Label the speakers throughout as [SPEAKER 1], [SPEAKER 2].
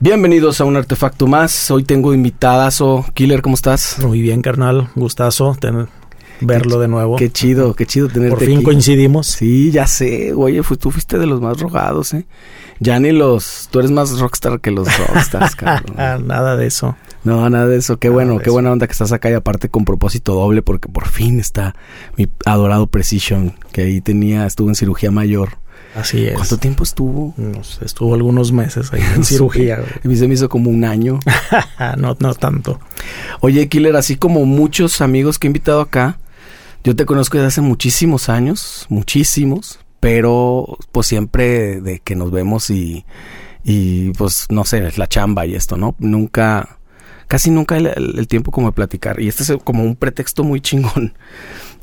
[SPEAKER 1] Bienvenidos a un artefacto más. Hoy tengo invitadas o Killer, ¿cómo estás?
[SPEAKER 2] Muy bien, carnal. Gustazo tener, verlo de nuevo.
[SPEAKER 1] Qué chido, qué chido tenerte
[SPEAKER 2] Por fin
[SPEAKER 1] aquí.
[SPEAKER 2] coincidimos.
[SPEAKER 1] Sí, ya sé. Oye, fu- tú fuiste de los más rogados, ¿eh? Ya ni los... Tú eres más rockstar que los rockstars, cabrón.
[SPEAKER 2] Ah, nada de eso.
[SPEAKER 1] No, nada de eso. Qué
[SPEAKER 2] Nada
[SPEAKER 1] bueno, qué
[SPEAKER 2] eso.
[SPEAKER 1] buena onda que estás acá y aparte con propósito doble porque por fin está mi adorado Precision que ahí tenía, estuvo en cirugía mayor.
[SPEAKER 2] Así es.
[SPEAKER 1] ¿Cuánto tiempo estuvo?
[SPEAKER 2] No sé, estuvo algunos meses ahí en cirugía.
[SPEAKER 1] A mí se me hizo como un año.
[SPEAKER 2] no, no tanto.
[SPEAKER 1] Oye, Killer, así como muchos amigos que he invitado acá, yo te conozco desde hace muchísimos años, muchísimos, pero pues siempre de que nos vemos y, y pues no sé, la chamba y esto, ¿no? Nunca, casi nunca el- el tiempo como de platicar. Y este es como un pretexto muy chingón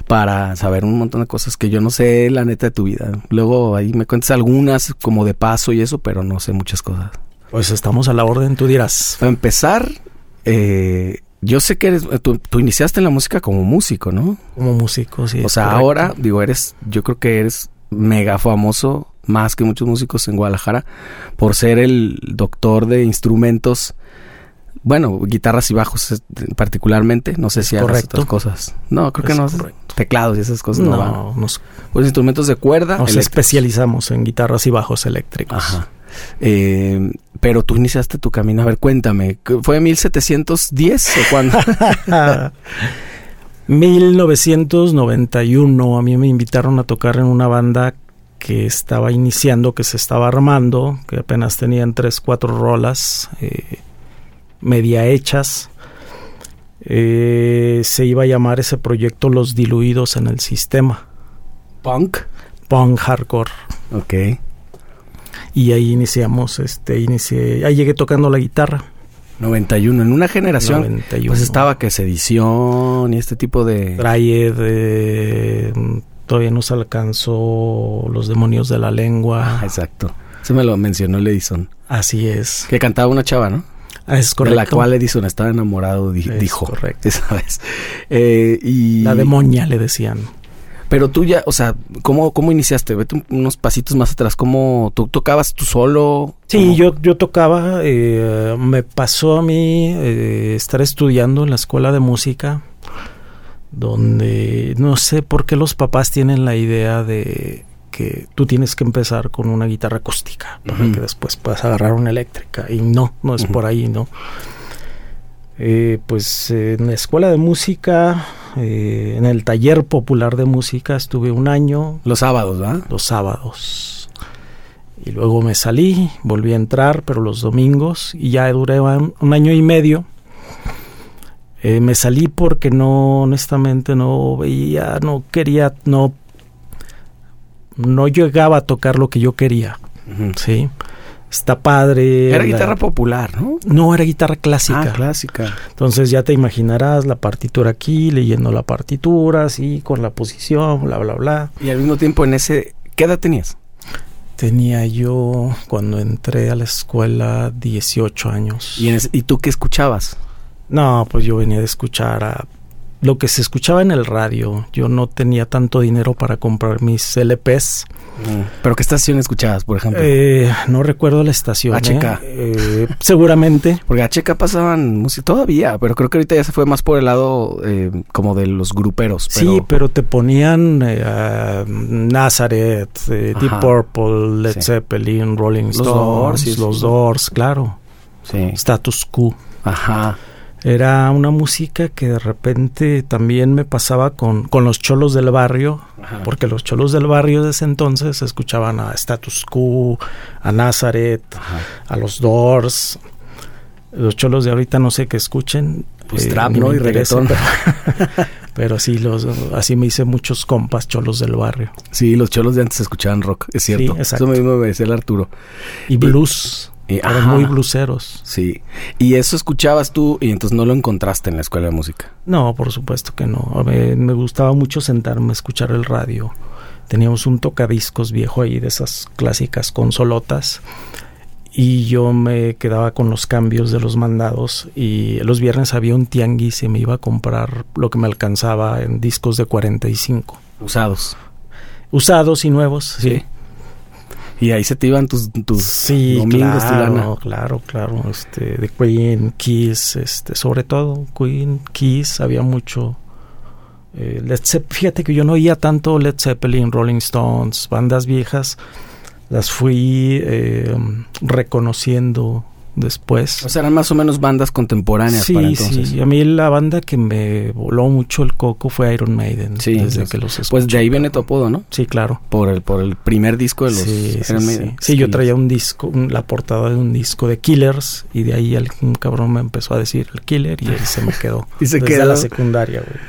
[SPEAKER 1] para saber un montón de cosas que yo no sé la neta de tu vida. Luego ahí me cuentas algunas como de paso y eso, pero no sé muchas cosas.
[SPEAKER 2] Pues estamos a la orden, tú dirás.
[SPEAKER 1] Para empezar, eh, yo sé que eres, tú, tú iniciaste en la música como músico, ¿no?
[SPEAKER 2] Como músico, sí.
[SPEAKER 1] o sea,
[SPEAKER 2] correcto.
[SPEAKER 1] ahora, digo, eres, yo creo que eres mega famoso, más que muchos músicos en Guadalajara, por ser el doctor de instrumentos, bueno, guitarras y bajos particularmente, no sé si hagas otras cosas. No, creo que
[SPEAKER 2] Es
[SPEAKER 1] no,
[SPEAKER 2] correcto.
[SPEAKER 1] teclados y esas cosas no, van.
[SPEAKER 2] No, nos,
[SPEAKER 1] Pues instrumentos de cuerda.
[SPEAKER 2] nos especializamos en guitarras y bajos eléctricos.
[SPEAKER 1] Ajá. Eh, pero tú iniciaste tu camino. A ver, cuéntame. ¿Fue 1710 o cuándo?
[SPEAKER 2] 1991 a mí me invitaron a tocar en una banda que estaba iniciando, que se estaba armando, que apenas tenían tres, cuatro rolas eh, media hechas. Eh, se iba a llamar ese proyecto Los Diluidos en el Sistema,
[SPEAKER 1] Punk.
[SPEAKER 2] punk hardcore.
[SPEAKER 1] Ok.
[SPEAKER 2] Y ahí iniciamos, este, inicié, ahí llegué tocando la guitarra.
[SPEAKER 1] 91. En una generación.
[SPEAKER 2] 91.
[SPEAKER 1] Pues estaba que sedición y este tipo de.
[SPEAKER 2] Dryad, eh, todavía nos alcanzó Los Demonios de la Lengua.
[SPEAKER 1] Ah, exacto. Eso me lo mencionó el Edison.
[SPEAKER 2] Así es.
[SPEAKER 1] Que cantaba una chava, ¿no?
[SPEAKER 2] Ah, es
[SPEAKER 1] De la cual Edison estaba enamorado, di-
[SPEAKER 2] Es
[SPEAKER 1] dijo.
[SPEAKER 2] correcto.
[SPEAKER 1] ¿Sabes? Eh, y...
[SPEAKER 2] La demonia le decían.
[SPEAKER 1] Pero tú ya, o sea, ¿cómo, cómo iniciaste? Vete un- unos pasitos más atrás. ¿Cómo tú tocabas tú solo?
[SPEAKER 2] Sí,
[SPEAKER 1] ¿Cómo?
[SPEAKER 2] yo, yo tocaba, eh, me pasó a mí eh, estar estudiando en la escuela de música, donde no sé por qué los papás tienen la idea de que tú tienes que empezar con una guitarra acústica para que después puedas agarrar una eléctrica. Y no, no es por ahí, ¿no? Eh, pues eh, en la escuela de música, eh, en el taller popular de música estuve un año,
[SPEAKER 1] Los sábados, ¿verdad?
[SPEAKER 2] los sábados. Y luego me salí, volví a entrar, pero los domingos, y ya duré un, un año y medio. Eh, me salí porque no, honestamente, no veía, no quería, no, no llegaba a tocar lo que yo quería. ¿sí? Está padre.
[SPEAKER 1] Era
[SPEAKER 2] la-
[SPEAKER 1] guitarra popular, ¿no?
[SPEAKER 2] No, era guitarra clásica.
[SPEAKER 1] Ah, clásica.
[SPEAKER 2] Entonces ya te imaginarás la partitura aquí, leyendo la partitura, así, con la posición, bla, bla, bla.
[SPEAKER 1] Y al mismo tiempo en ese... ¿Qué edad tenías?
[SPEAKER 2] Tenía yo, cuando entré a la escuela, 18 años.
[SPEAKER 1] ¿Y, en ese- ¿y tú qué escuchabas?
[SPEAKER 2] No, pues yo venía de escuchar a lo que se escuchaba en el radio. Yo no tenía tanto dinero para comprar mis LPs.
[SPEAKER 1] ¿Pero qué estación escuchabas, por ejemplo?
[SPEAKER 2] Eh, no recuerdo la estación. ¿eh?
[SPEAKER 1] HK.
[SPEAKER 2] Eh, seguramente.
[SPEAKER 1] Porque Checa pasaban música todavía, pero creo que ahorita ya se fue más por el lado eh, como de los gruperos. Pero,
[SPEAKER 2] Sí, pero te ponían eh, Nazareth, eh, Deep. Purple, Led
[SPEAKER 1] Sí.
[SPEAKER 2] Zeppelin, Rolling
[SPEAKER 1] Los
[SPEAKER 2] Stones,
[SPEAKER 1] Doors, sí,
[SPEAKER 2] los
[SPEAKER 1] sí.
[SPEAKER 2] Doors, claro.
[SPEAKER 1] Sí.
[SPEAKER 2] Status Quo.
[SPEAKER 1] Ajá.
[SPEAKER 2] Era una música que de repente también me pasaba con, con los cholos del barrio,
[SPEAKER 1] Ajá.
[SPEAKER 2] porque los cholos del barrio de ese entonces escuchaban a Status Quo, a Nazareth,
[SPEAKER 1] Ajá.
[SPEAKER 2] a los Doors. Los cholos de ahorita no sé qué escuchen.
[SPEAKER 1] Pues
[SPEAKER 2] eh,
[SPEAKER 1] trap, ¿no? Y reggaetón.
[SPEAKER 2] Pero, pero sí, los, así me hice muchos compas cholos del barrio.
[SPEAKER 1] Sí, los cholos de antes escuchaban rock, es cierto.
[SPEAKER 2] Sí, exacto.
[SPEAKER 1] Eso mismo me decía el Arturo.
[SPEAKER 2] Y blues.
[SPEAKER 1] Y,
[SPEAKER 2] eran
[SPEAKER 1] ajá.
[SPEAKER 2] muy bluseros.
[SPEAKER 1] Sí. Y eso escuchabas tú y entonces no lo encontraste en la escuela de música.
[SPEAKER 2] No, por supuesto que no. A mí me gustaba mucho sentarme a escuchar el radio. Teníamos un tocadiscos viejo ahí de esas clásicas consolotas. Y yo me quedaba con los cambios de los mandados. Y los viernes había un tianguis y me iba a comprar lo que me alcanzaba en discos de 45.
[SPEAKER 1] Usados.
[SPEAKER 2] Usados y nuevos, sí.
[SPEAKER 1] Y ahí se te iban tus, tus
[SPEAKER 2] Sí,
[SPEAKER 1] domingos, tu lana.
[SPEAKER 2] claro, claro, claro. Este, de Queen, Kiss, este, sobre todo Queen, Kiss, había mucho. eh, Led fíjate que yo no oía tanto Led Zeppelin, Rolling Stones, bandas viejas. Las fui eh, reconociendo después.
[SPEAKER 1] O sea, eran más o menos bandas contemporáneas
[SPEAKER 2] Sí,
[SPEAKER 1] para entonces.
[SPEAKER 2] sí. A mí la banda que me voló mucho el coco fue Iron Maiden.
[SPEAKER 1] Sí,
[SPEAKER 2] desde
[SPEAKER 1] pues-
[SPEAKER 2] que los
[SPEAKER 1] Pues
[SPEAKER 2] escuché.
[SPEAKER 1] de ahí viene tu apodo, ¿no?
[SPEAKER 2] Sí, claro.
[SPEAKER 1] Por el, por el primer disco de los
[SPEAKER 2] Sí, sí,
[SPEAKER 1] Iron
[SPEAKER 2] sí.
[SPEAKER 1] Maiden.
[SPEAKER 2] Sí, yo traía un disco, un- la portada de un disco de Killers y de ahí un cabrón me empezó a decir el Killer y ahí se me quedó.
[SPEAKER 1] Y se
[SPEAKER 2] Desde
[SPEAKER 1] quedó.
[SPEAKER 2] la secundaria, güey.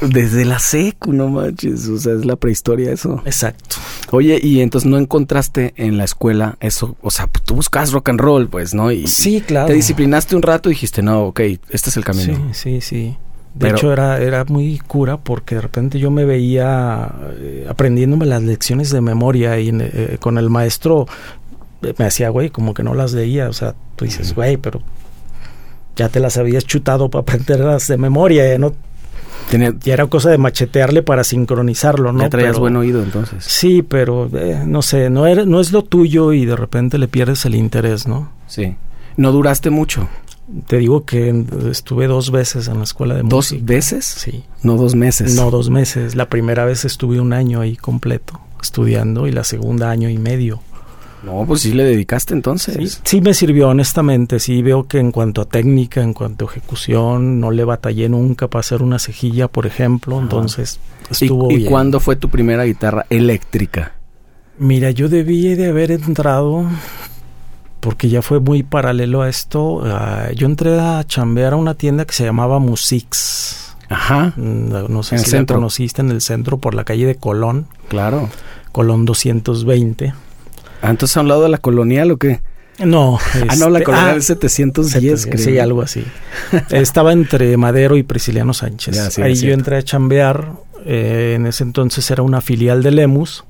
[SPEAKER 1] Desde la secu, no manches. O sea, es la prehistoria eso.
[SPEAKER 2] Exacto.
[SPEAKER 1] Oye, y entonces no encontraste en la escuela eso. O sea, tú buscas rock and roll, pues, ¿no? Y
[SPEAKER 2] Sí, claro.
[SPEAKER 1] te disciplinaste un rato y dijiste, no, ok, este es el camino.
[SPEAKER 2] Sí, sí, sí. De
[SPEAKER 1] Pero-
[SPEAKER 2] hecho, era, era muy cura porque de repente yo me veía eh, aprendiéndome las lecciones de memoria y eh, con el maestro eh, me hacía, güey, como que no las leía. O sea, tú dices, güey, pero ya te las habías chutado para aprenderlas de memoria. Ya, no,
[SPEAKER 1] Tenía-
[SPEAKER 2] ya era cosa de machetearle para sincronizarlo, ¿no?
[SPEAKER 1] ya traías
[SPEAKER 2] Pero-
[SPEAKER 1] buen oído entonces.
[SPEAKER 2] Sí, pero eh, no sé, no, era, no es lo tuyo y de repente le pierdes el interés, ¿no?
[SPEAKER 1] Sí. No duraste mucho.
[SPEAKER 2] Te digo que estuve dos veces en la escuela de
[SPEAKER 1] ¿Dos
[SPEAKER 2] música.
[SPEAKER 1] veces?
[SPEAKER 2] Sí.
[SPEAKER 1] No dos meses.
[SPEAKER 2] No, dos meses. La primera vez estuve un año ahí completo estudiando y la segunda año y medio.
[SPEAKER 1] No, pues sí le dedicaste entonces.
[SPEAKER 2] sí me sirvió honestamente. Sí veo que en cuanto a técnica, en cuanto a ejecución, no le batallé nunca para hacer una cejilla, por ejemplo.
[SPEAKER 1] Ajá.
[SPEAKER 2] Entonces
[SPEAKER 1] ¿Y,
[SPEAKER 2] estuvo
[SPEAKER 1] y
[SPEAKER 2] bien.
[SPEAKER 1] cuándo fue tu primera guitarra eléctrica?
[SPEAKER 2] Mira, yo debí de haber entrado porque ya fue muy paralelo a esto. yo entré a chambear a una tienda que se llamaba Musix.
[SPEAKER 1] Ajá,
[SPEAKER 2] Mm, No sé
[SPEAKER 1] En
[SPEAKER 2] si la conociste en el centro por la calle de Colón,
[SPEAKER 1] claro.
[SPEAKER 2] Colón 220.
[SPEAKER 1] Ah, entonces a un lado de la colonial o qué?
[SPEAKER 2] No,
[SPEAKER 1] ah, no, la
[SPEAKER 2] este,
[SPEAKER 1] colonial
[SPEAKER 2] ah,
[SPEAKER 1] es 710, creo.
[SPEAKER 2] Sí, algo así. Estaba entre Madero y Prisciliano Sánchez.
[SPEAKER 1] Ya, sí,
[SPEAKER 2] Ahí yo entré a chambear. eh, en ese entonces era una filial de Lemus.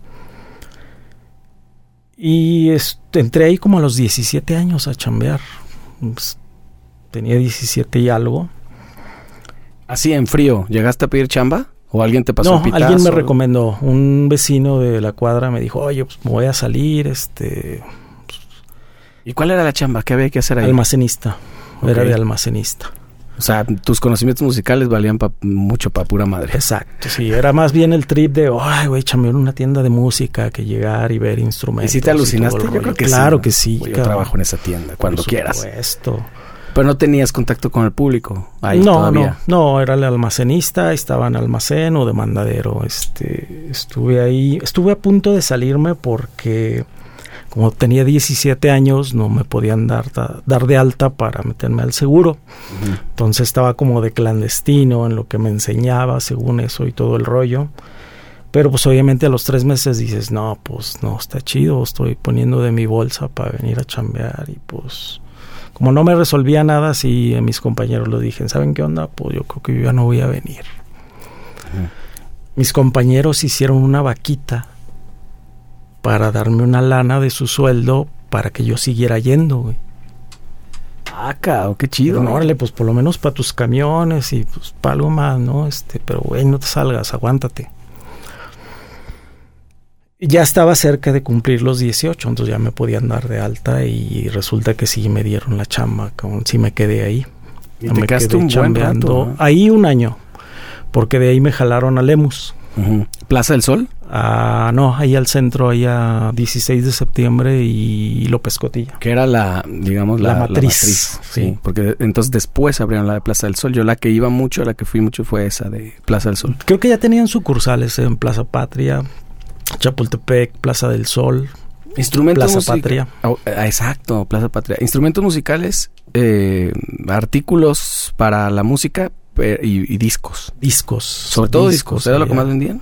[SPEAKER 2] Y est- entré ahí como a los 17 años a chambear. Pues, tenía 17 y algo.
[SPEAKER 1] Así en frío, ¿llegaste a pedir chamba? ¿O alguien te pasó
[SPEAKER 2] no,
[SPEAKER 1] el pitazo?
[SPEAKER 2] alguien me recomendó. Un vecino de la cuadra me dijo, oye, pues me voy a salir, este,
[SPEAKER 1] ¿Y cuál era la chamba? ¿Qué había que hacer ahí?
[SPEAKER 2] almacenista. Era de almacenista.
[SPEAKER 1] O sea, tus conocimientos musicales valían pa- mucho para pura madre.
[SPEAKER 2] Exacto, sí, era más bien el trip de, ay, güey, chambear en una tienda de música que llegar y ver
[SPEAKER 1] ¿Y
[SPEAKER 2] instrumentos.
[SPEAKER 1] si te alucinaste? Yo creo que
[SPEAKER 2] claro
[SPEAKER 1] sí.
[SPEAKER 2] que sí.
[SPEAKER 1] Yo
[SPEAKER 2] cabrón.
[SPEAKER 1] trabajo en esa tienda, cuando
[SPEAKER 2] Por
[SPEAKER 1] quieras.
[SPEAKER 2] supuesto.
[SPEAKER 1] Pero no tenías contacto con el público. Ahí
[SPEAKER 2] no,
[SPEAKER 1] todavía.
[SPEAKER 2] no, no, era el almacenista, estaba en almacén o de mandadero. Este, estuve ahí, estuve a punto de salirme porque como tenía 17 años no me podían dar, da- dar de alta para meterme al seguro. Entonces estaba como de clandestino en lo que me enseñaba, según eso y todo el rollo. Pero pues obviamente a los tres meses dices, no, pues no, está chido, estoy poniendo de mi bolsa para venir a chambear y pues como no me resolvía nada, sí a mis compañeros lo dije, ¿saben qué onda? Pues yo creo que yo ya no voy a venir. Mis compañeros hicieron una vaquita para darme una lana de su sueldo para que yo siguiera yendo, güey.
[SPEAKER 1] Ah, cabrón, qué chido.
[SPEAKER 2] Dijeron, órale, pues por lo menos para tus camiones y pues para algo más, ¿no? Este, pero güey, no te salgas, aguántate. Ya estaba cerca de cumplir los 18, entonces ya me podían dar de alta y resulta que sí me dieron la chamba, como sí me quedé ahí.
[SPEAKER 1] Y
[SPEAKER 2] Ya
[SPEAKER 1] te
[SPEAKER 2] me
[SPEAKER 1] quedaste
[SPEAKER 2] quedé
[SPEAKER 1] un buen
[SPEAKER 2] chambeando
[SPEAKER 1] rato, ¿no?
[SPEAKER 2] Ahí un año, porque de ahí me jalaron a Lemus.
[SPEAKER 1] ¿Plaza del Sol?
[SPEAKER 2] Ah, no, ahí al centro, ahí a 16 de septiembre y López Cotilla.
[SPEAKER 1] Que era la, digamos, la,
[SPEAKER 2] La
[SPEAKER 1] la
[SPEAKER 2] matriz,
[SPEAKER 1] Sí.
[SPEAKER 2] sí.
[SPEAKER 1] porque entonces después abrieron la de Plaza del Sol. Yo la que iba mucho, la que fui mucho fue esa de Plaza del Sol.
[SPEAKER 2] Creo que ya tenían sucursales en Plaza Patria, Chapultepec, Plaza del Sol,
[SPEAKER 1] Instrumentos
[SPEAKER 2] Plaza Patria.
[SPEAKER 1] Oh, ah, exacto, Plaza Patria. Instrumentos musicales, eh, artículos para la música pe- y, y discos.
[SPEAKER 2] discos.
[SPEAKER 1] Sobre todo discos. ¿Era lo que más vendían?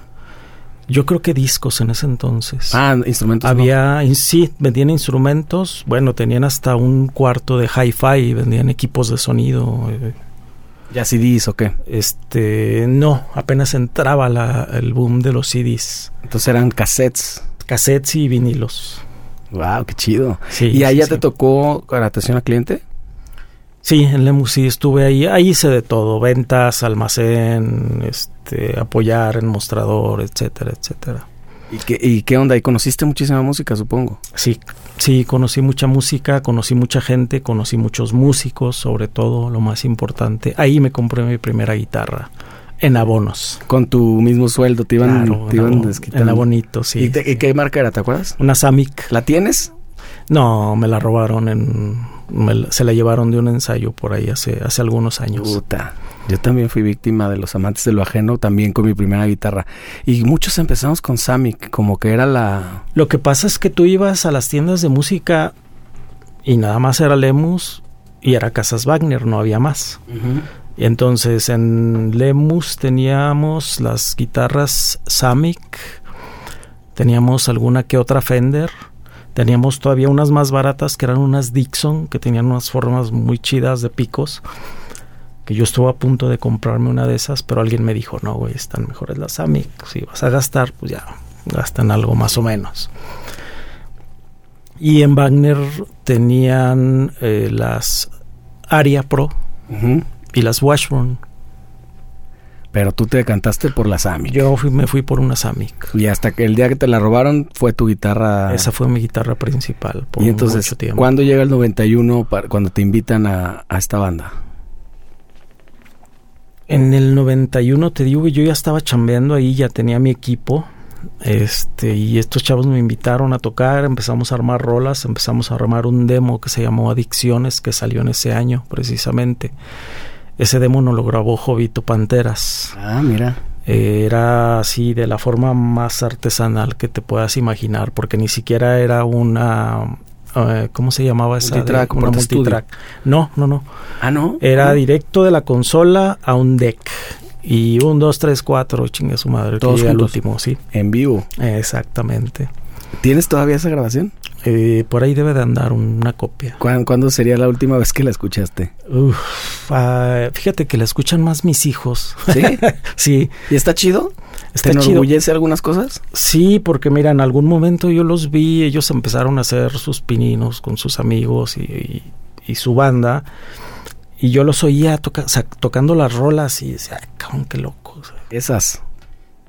[SPEAKER 2] Yo creo que discos en ese entonces.
[SPEAKER 1] Ah, instrumentos.
[SPEAKER 2] Había, sí, vendían instrumentos, bueno, tenían hasta un cuarto de hi-fi, vendían equipos de sonido. eh,
[SPEAKER 1] ¿Ya CDs o qué?
[SPEAKER 2] Este, no, apenas entraba la- el boom de los CDs,
[SPEAKER 1] Entonces eran cassettes.
[SPEAKER 2] cassettes y vinilos.
[SPEAKER 1] Wow, qué chido.
[SPEAKER 2] Sí,
[SPEAKER 1] ¿Y allá
[SPEAKER 2] sí,
[SPEAKER 1] te
[SPEAKER 2] sí.
[SPEAKER 1] tocó atención al cliente?
[SPEAKER 2] Sí, en Lemus sí estuve ahí. Ahí hice de todo: ventas, almacén, este, apoyar en mostrador, etcétera, etcétera.
[SPEAKER 1] ¿Y qué, ¿Y qué onda? ¿Y conociste muchísima música, supongo?
[SPEAKER 2] Sí, sí, conocí mucha música, conocí mucha gente, conocí muchos músicos, sobre todo, lo más importante. Ahí me compré mi primera guitarra. En abonos.
[SPEAKER 1] Con tu mismo sueldo te iban,
[SPEAKER 2] Claro,
[SPEAKER 1] te
[SPEAKER 2] en
[SPEAKER 1] iban desquitando.
[SPEAKER 2] En abonito, sí.
[SPEAKER 1] ¿Y, te- y qué marca era? ¿Te acuerdas?
[SPEAKER 2] Una Samic.
[SPEAKER 1] ¿La tienes?
[SPEAKER 2] No, me la robaron en... me se la llevaron de un ensayo por ahí hace, hace algunos años.
[SPEAKER 1] Puta. Yo también fui víctima de los amantes de lo ajeno, también con mi primera guitarra. Y muchos empezamos con Samic, como que era la...
[SPEAKER 2] Lo que pasa es que tú ibas a las tiendas de música y nada más era Lemus y era Casas Wagner, no había más. Y entonces en Lemus teníamos las guitarras Samic, teníamos alguna que otra Fender, teníamos todavía unas más baratas que eran unas Dixon, que tenían unas formas muy chidas de picos, que yo estuve a punto de comprarme una de esas, pero alguien me dijo, no, güey, están mejores las Samic, si vas a gastar, pues ya, gastan algo más o menos. Y en Wagner tenían eh, las Aria Pro, y las Washburn.
[SPEAKER 1] Pero tú te decantaste por la Samic.
[SPEAKER 2] Yo fui- me fui por una Samic.
[SPEAKER 1] Y hasta que el día que te la robaron fue tu guitarra.
[SPEAKER 2] Esa fue mi guitarra principal por
[SPEAKER 1] y entonces. ¿cuándo llega el 91 para, cuando te invitan a, a esta banda?
[SPEAKER 2] En el 91 te digo que yo ya estaba chambeando ahí, ya tenía mi equipo. Este, y estos chavos me invitaron a tocar, empezamos a armar rolas, empezamos a armar un demo que se llamó Adicciones, que salió en ese año precisamente. Ese demo no lo grabó Jovito Panteras.
[SPEAKER 1] Ah, mira.
[SPEAKER 2] Eh, era así de la forma más artesanal que te puedas imaginar, porque ni siquiera era una... eh, ¿Cómo se llamaba esa? de-
[SPEAKER 1] Multitrack,
[SPEAKER 2] una. No, no, no.
[SPEAKER 1] Ah, ¿no?
[SPEAKER 2] Era
[SPEAKER 1] Ah.
[SPEAKER 2] directo de la consola a un deck. Y un, dos, tres, cuatro, chingue su madre.
[SPEAKER 1] Todos
[SPEAKER 2] el último, sí.
[SPEAKER 1] En vivo.
[SPEAKER 2] Exactamente.
[SPEAKER 1] ¿Tienes todavía esa grabación?
[SPEAKER 2] Eh, por ahí debe de andar una copia.
[SPEAKER 1] ¿Cuán- ¿Cuándo sería la última vez que la escuchaste?
[SPEAKER 2] Uf, ah, fíjate que la escuchan más mis hijos.
[SPEAKER 1] ¿Sí?
[SPEAKER 2] sí,
[SPEAKER 1] ¿Y está chido?
[SPEAKER 2] Está
[SPEAKER 1] ¿Te
[SPEAKER 2] chido.
[SPEAKER 1] enorgullece algunas cosas?
[SPEAKER 2] Sí, porque mira, en algún momento yo los vi, ellos empezaron a hacer sus pininos con sus amigos y, y- y su banda, y yo los oía toca- o sea, tocando las rolas y decía, "Ay, cabrón, qué loco. o sea.
[SPEAKER 1] Esas.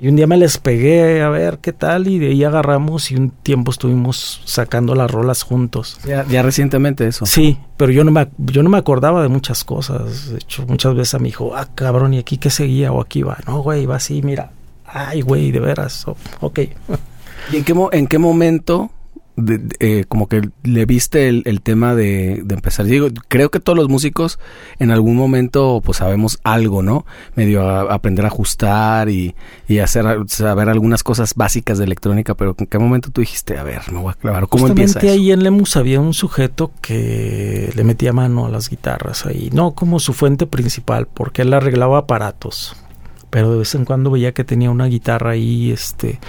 [SPEAKER 2] Y un día me les pegué a ver qué tal y de ahí agarramos y un tiempo estuvimos sacando las rolas juntos.
[SPEAKER 1] Ya, ya recientemente eso.
[SPEAKER 2] Sí, pero yo no me yo no me acordaba de muchas cosas. De hecho, muchas veces a mi hijo, ah, cabrón, ¿y aquí qué seguía? O aquí va. No, güey, va así, mira. Ay, güey, de veras. Oh, ok.
[SPEAKER 1] ¿Y en qué, mo- en qué momento de- de- eh, como que le viste el, el tema de, de empezar? Digo, creo que todos los músicos en algún momento pues sabemos algo, ¿no? Medio a- aprender a ajustar y, y hacer saber algunas cosas básicas de electrónica, pero ¿en qué momento tú dijiste, a ver, me voy a clavar? ¿Cómo empieza
[SPEAKER 2] Justamente
[SPEAKER 1] eso?
[SPEAKER 2] ahí en Lemus había un sujeto que le metía mano a las guitarras ahí, no como su fuente principal, porque él arreglaba aparatos. Pero de vez en cuando veía que tenía una guitarra ahí, este,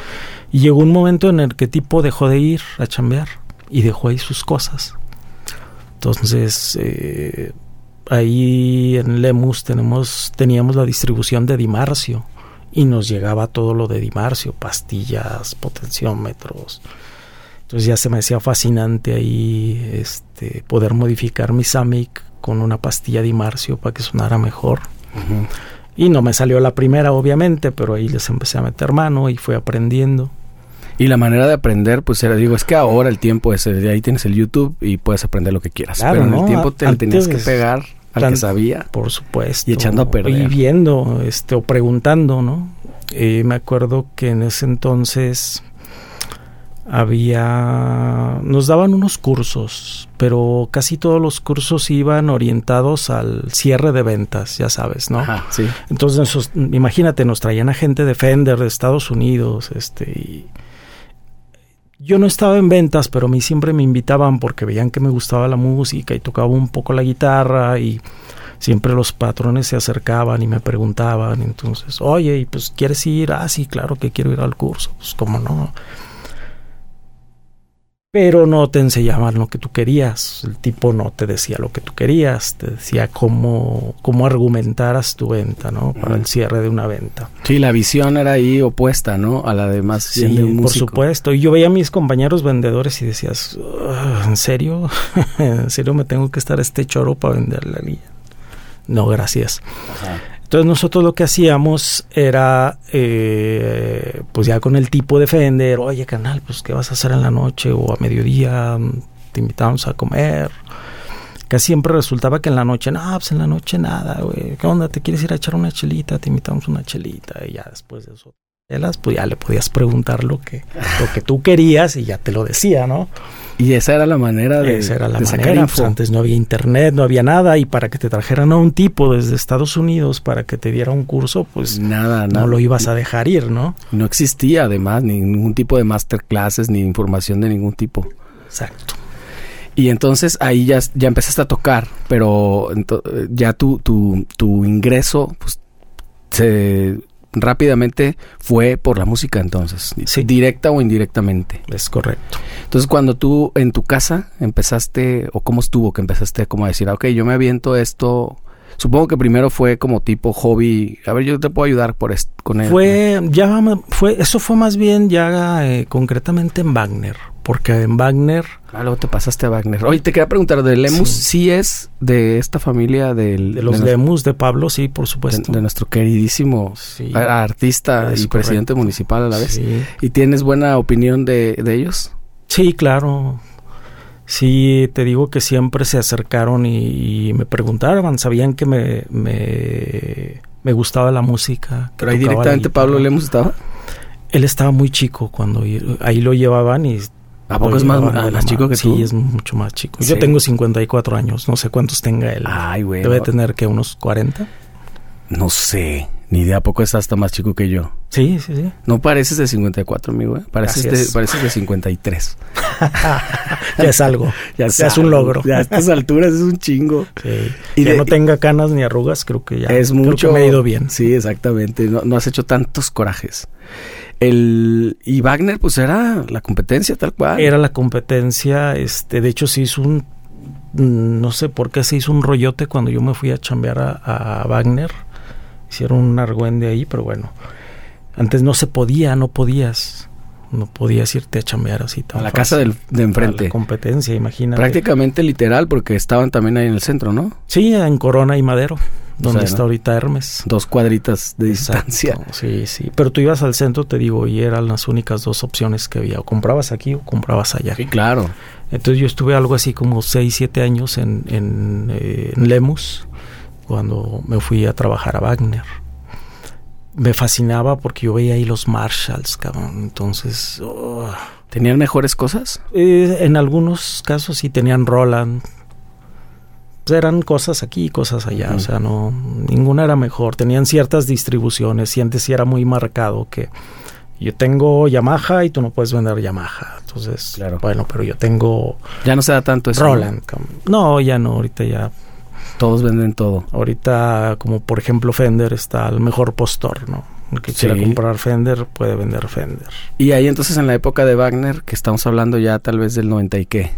[SPEAKER 2] y llegó un momento en el que tipo dejó de ir a chambear y dejó ahí sus cosas. Entonces, eh, ahí en Lemus tenemos, teníamos la distribución de Dimarcio y nos llegaba todo lo de Dimarcio, pastillas, potenciómetros. Entonces ya se me hacía fascinante ahí este, poder modificar mi Samic con una pastilla Dimarcio para que sonara mejor.
[SPEAKER 1] Ujú.
[SPEAKER 2] Y no me salió la primera, obviamente, pero ahí les empecé a meter mano y fui aprendiendo.
[SPEAKER 1] Y la manera de aprender, pues era, digo, es que ahora el tiempo es, el- ahí tienes el YouTube y puedes aprender lo que quieras.
[SPEAKER 2] Claro,
[SPEAKER 1] pero en el tiempo te tenías que pegar al
[SPEAKER 2] tan-
[SPEAKER 1] que sabía.
[SPEAKER 2] Por supuesto.
[SPEAKER 1] Y echando a perder.
[SPEAKER 2] Y viendo, este, o preguntando, ¿no? Eh, me acuerdo que en ese entonces había... Nos daban unos cursos, pero casi todos los cursos iban orientados al cierre de ventas, ya sabes, ¿no?
[SPEAKER 1] Ajá, sí.
[SPEAKER 2] Entonces, imagínate, nos traían a gente de Fender, de Estados Unidos, este, y yo no estaba en ventas, pero a mí siempre me invitaban porque veían que me gustaba la música y tocaba un poco la guitarra y siempre los patrones se acercaban y me preguntaban, entonces, oye, ¿y pues quieres ir? Ah, sí, claro que quiero ir al curso, pues cómo no. Pero no te enseñaban lo que tú querías, el tipo no te decía lo que tú querías, te decía cómo, cómo argumentaras tu venta, ¿no? Para el cierre de una venta.
[SPEAKER 1] Sí, la visión era ahí opuesta, ¿no? A la de más
[SPEAKER 2] Sí,
[SPEAKER 1] de un
[SPEAKER 2] por supuesto. Y yo veía a mis compañeros vendedores y decías, "Ah, ¿en serio? ¿En serio me tengo que estar este choro para venderle a alguien? No, gracias.
[SPEAKER 1] Ajá.
[SPEAKER 2] Entonces nosotros lo que hacíamos era, eh, pues ya con el tipo de Fender, oye canal, pues qué vas a hacer en la noche o a mediodía, te invitamos a comer. Que siempre resultaba que en la noche, no, pues en la noche nada, güey. ¿Qué onda? ¿Te quieres ir a echar una chelita? Te invitamos una chelita. Y ya después de eso, pues ya le podías preguntar lo que, lo que tú querías y ya te lo decía, ¿no?
[SPEAKER 1] Y esa era la manera de,
[SPEAKER 2] esa era la manera. Pues antes no había internet, no había nada. Y para que te trajeran a un tipo desde Estados Unidos para que te diera un curso, pues
[SPEAKER 1] nada,
[SPEAKER 2] no lo ibas a dejar ir, ¿no?
[SPEAKER 1] No existía además ningún tipo de masterclasses ni información de ningún tipo.
[SPEAKER 2] Exacto.
[SPEAKER 1] Y entonces ahí ya, ya empezaste a tocar, pero ya tu, tu, tu ingreso pues, se rápidamente fue por la música entonces, directa o indirectamente.
[SPEAKER 2] Es correcto.
[SPEAKER 1] Entonces cuando tú en tu casa empezaste, o cómo estuvo que empezaste como a decir, ah, ok, yo me aviento esto, supongo que primero fue como tipo hobby, a ver, yo te puedo ayudar por con él.
[SPEAKER 2] Fue, ya, fue, eso fue más bien ya eh, concretamente en Wagner porque en Wagner...
[SPEAKER 1] Ah, luego te pasaste a Wagner. Oye, te quería preguntar, ¿de Lemus sí, es de esta familia del,
[SPEAKER 2] de los Lemus, de Pablo, sí, por supuesto.
[SPEAKER 1] De, nuestro queridísimo artista y presidente municipal a la vez. ¿Y tienes buena opinión de, ellos?
[SPEAKER 2] Sí, claro. Sí, te digo que siempre se acercaron y, me preguntaban, sabían que me, me, gustaba la música.
[SPEAKER 1] Pero ahí directamente Pablo Lemus estaba.
[SPEAKER 2] Él estaba muy chico cuando ahí lo llevaban y
[SPEAKER 1] ¿A poco es más, chico que
[SPEAKER 2] tú? Sí, es mucho más chico. Yo tengo 54 años, no sé cuántos tenga él.
[SPEAKER 1] Ay, güey.
[SPEAKER 2] Debe tener que unos 40.
[SPEAKER 1] No sé, ni de a poco es hasta más chico que yo.
[SPEAKER 2] Sí, sí, sí.
[SPEAKER 1] No pareces de 54, amigo, ¿eh? Pareces, de, pareces de 53.
[SPEAKER 2] ya es algo, ya, es, un logro.
[SPEAKER 1] Ya a estas alturas es un chingo.
[SPEAKER 2] Sí. Y que no tenga canas ni arrugas, creo que ya
[SPEAKER 1] es mucho.
[SPEAKER 2] me ha ido bien.
[SPEAKER 1] Sí, exactamente. No, no has hecho tantos corajes. El, y Wagner, pues era la competencia tal cual.
[SPEAKER 2] Era la competencia, este, de hecho se hizo un, no sé por qué se hizo un rollote cuando yo me fui a chambear a, Wagner. Hicieron un argüende ahí, pero bueno, antes no se podía, no podías no podías irte a chambear así
[SPEAKER 1] tan A la casa del, de enfrente.
[SPEAKER 2] la competencia, imagínate.
[SPEAKER 1] Prácticamente literal, porque estaban también ahí en el centro, ¿no?
[SPEAKER 2] Sí, en Corona y Madero donde está ahorita Hermes.
[SPEAKER 1] Dos cuadritas de distancia.
[SPEAKER 2] Sí, sí. Pero tú ibas al centro, te digo, y eran las únicas dos opciones que había. O comprabas aquí o comprabas allá.
[SPEAKER 1] Sí, claro.
[SPEAKER 2] Entonces yo estuve algo así como 6, 7 años en, en, eh, Lemus, cuando me fui a trabajar a Wagner. Me fascinaba porque yo veía ahí los Marshalls, cabrón. Entonces... Oh.
[SPEAKER 1] ¿Tenían mejores cosas?
[SPEAKER 2] Eh, en algunos casos sí tenían Roland, eran cosas aquí, cosas allá, o sea, no, ninguna era mejor, tenían ciertas distribuciones y antes sí era muy marcado que yo tengo Yamaha y tú no puedes vender Yamaha, entonces, claro. bueno, pero yo tengo...
[SPEAKER 1] Ya no se da tanto eso.
[SPEAKER 2] Roland. ¿no? ya no, ahorita ya...
[SPEAKER 1] Todos venden todo.
[SPEAKER 2] Ahorita, como por ejemplo Fender, está el mejor postor, ¿no? El que quiera comprar Fender puede vender Fender.
[SPEAKER 1] Y ahí entonces en la época de Wagner, que estamos hablando ya tal vez del 90 y qué.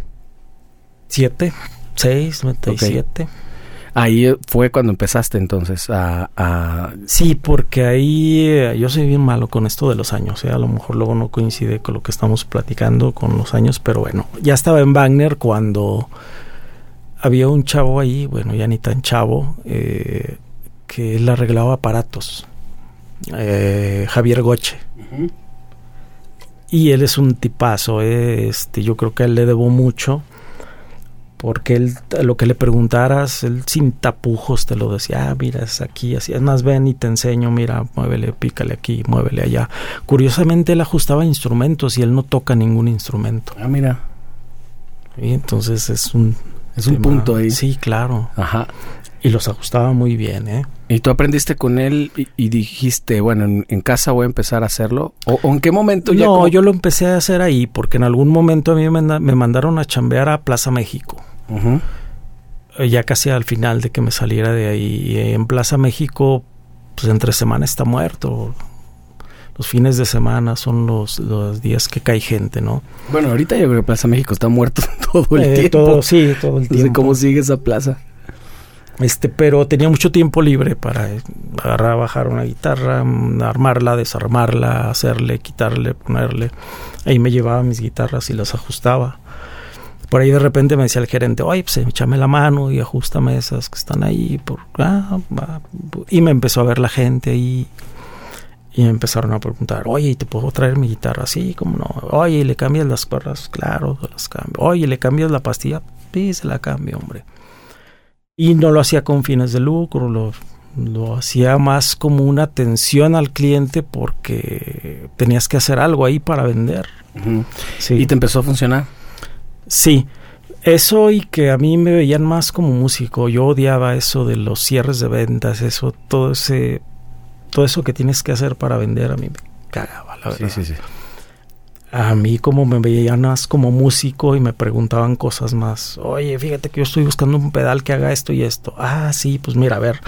[SPEAKER 2] Siete. 6, 97.
[SPEAKER 1] Ahí fue cuando empezaste entonces a,
[SPEAKER 2] Sí, porque ahí eh, yo soy bien malo con esto de los años, ¿eh? a lo mejor luego no coincide con lo que estamos platicando con los años, pero bueno, ya estaba en Wagner cuando había un chavo ahí, bueno, ya ni tan chavo, eh, que él arreglaba aparatos, Javier Goche. Y él es un tipazo, este, yo creo que a él le debo mucho porque él lo que le preguntaras, él sin tapujos te lo decía, ah, mira, es aquí, así, es más, ven y te enseño, mira, muévele, pícale aquí, muévele allá. Curiosamente él ajustaba instrumentos y él no toca ningún instrumento.
[SPEAKER 1] Ah, mira.
[SPEAKER 2] Y entonces es un...
[SPEAKER 1] Es un punto ahí.
[SPEAKER 2] Sí, claro.
[SPEAKER 1] Ajá.
[SPEAKER 2] Y los ajustaba muy bien, ¿eh?
[SPEAKER 1] ¿Y tú aprendiste con él y, dijiste, bueno, en, casa voy a empezar a hacerlo? ¿O, en qué momento
[SPEAKER 2] ya No, yo lo empecé a hacer ahí porque en algún momento a mí me, me mandaron a chambear a Plaza México. Eh, ya casi al final de que me saliera de ahí. En Plaza México, pues entre semana está muerto. Los fines de semana son los, los días que cae gente, ¿no?
[SPEAKER 1] Bueno, ahorita yo creo que Plaza México está muerto todo el eh,
[SPEAKER 2] tiempo. sí, todo el tiempo.
[SPEAKER 1] ¿Cómo sigue esa plaza?
[SPEAKER 2] Este, pero tenía mucho tiempo libre para agarrar, bajar una guitarra, mm, armarla, desarmarla, hacerle, quitarle, ponerle. Ahí me llevaba mis guitarras y las ajustaba Por ahí de repente me decía el gerente, oye, pues échame la mano y ajustame esas que están ahí. Por, ah, y me empezó a ver la gente ahí. Y me empezaron a preguntar, oye, ¿te puedo traer mi guitarra? Sí, ¿cómo no? Oye, ¿le cambias las cuerdas? Claro, las cambio. Oye, ¿le cambias la pastilla? Sí, se la cambio, hombre. Y no lo hacía con fines de lucro, lo, lo hacía más como una atención al cliente porque tenías que hacer algo ahí para vender.
[SPEAKER 1] sí. ¿Y te empezó a funcionar?
[SPEAKER 2] Sí, eso y que a mí me veían más como músico. Yo odiaba eso de los cierres de ventas, eso, todo ese, todo eso que tienes que hacer para vender. A mí me cagaba, la verdad. Sí, sí, sí. A mí como me veían más como músico y me preguntaban cosas más. Oye, fíjate que yo estoy buscando un pedal que haga esto y esto. Ah, sí, pues mira, a ver,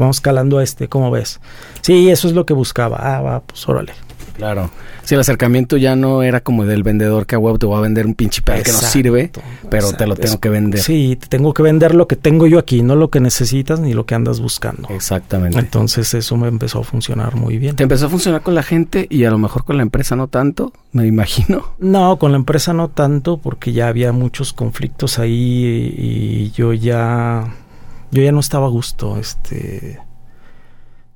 [SPEAKER 2] vamos calando a este, ¿cómo ves? Sí, eso es lo que buscaba. Ah, va, pues órale.
[SPEAKER 1] Claro. Si el acercamiento ya no era como del vendedor que a web te va a vender un pinche pedal que no sirve, pero te lo tengo que vender.
[SPEAKER 2] Sí, te tengo que vender lo que tengo yo aquí, no lo que necesitas ni lo que andas buscando.
[SPEAKER 1] Exactamente.
[SPEAKER 2] Entonces eso me empezó a funcionar muy bien.
[SPEAKER 1] Te empezó a funcionar con la gente y a lo mejor con la empresa no tanto, me imagino.
[SPEAKER 2] No, con la empresa no tanto porque ya había muchos conflictos ahí y yo ya yo ya no estaba a gusto, este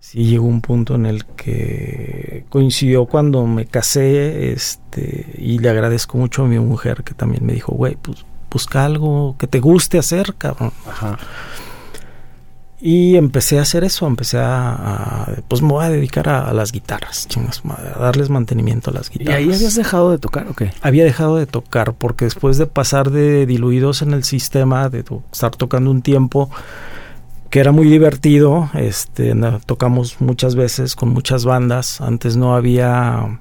[SPEAKER 2] sí llegó un punto en el que coincidió cuando me casé, este, y le agradezco mucho a mi mujer que también me dijo, güey, pues busca algo que te guste hacer. Ajá. Y empecé a hacer eso, empecé a, pues me voy a dedicar a, las guitarras, chingas a darles mantenimiento a las guitarras.
[SPEAKER 1] ¿Y ahí habías dejado de tocar o qué?
[SPEAKER 2] Había dejado de tocar porque después de pasar de diluidos en el sistema, de estar tocando un tiempo, que era muy divertido. Este, tocamos muchas veces con muchas bandas. Antes no había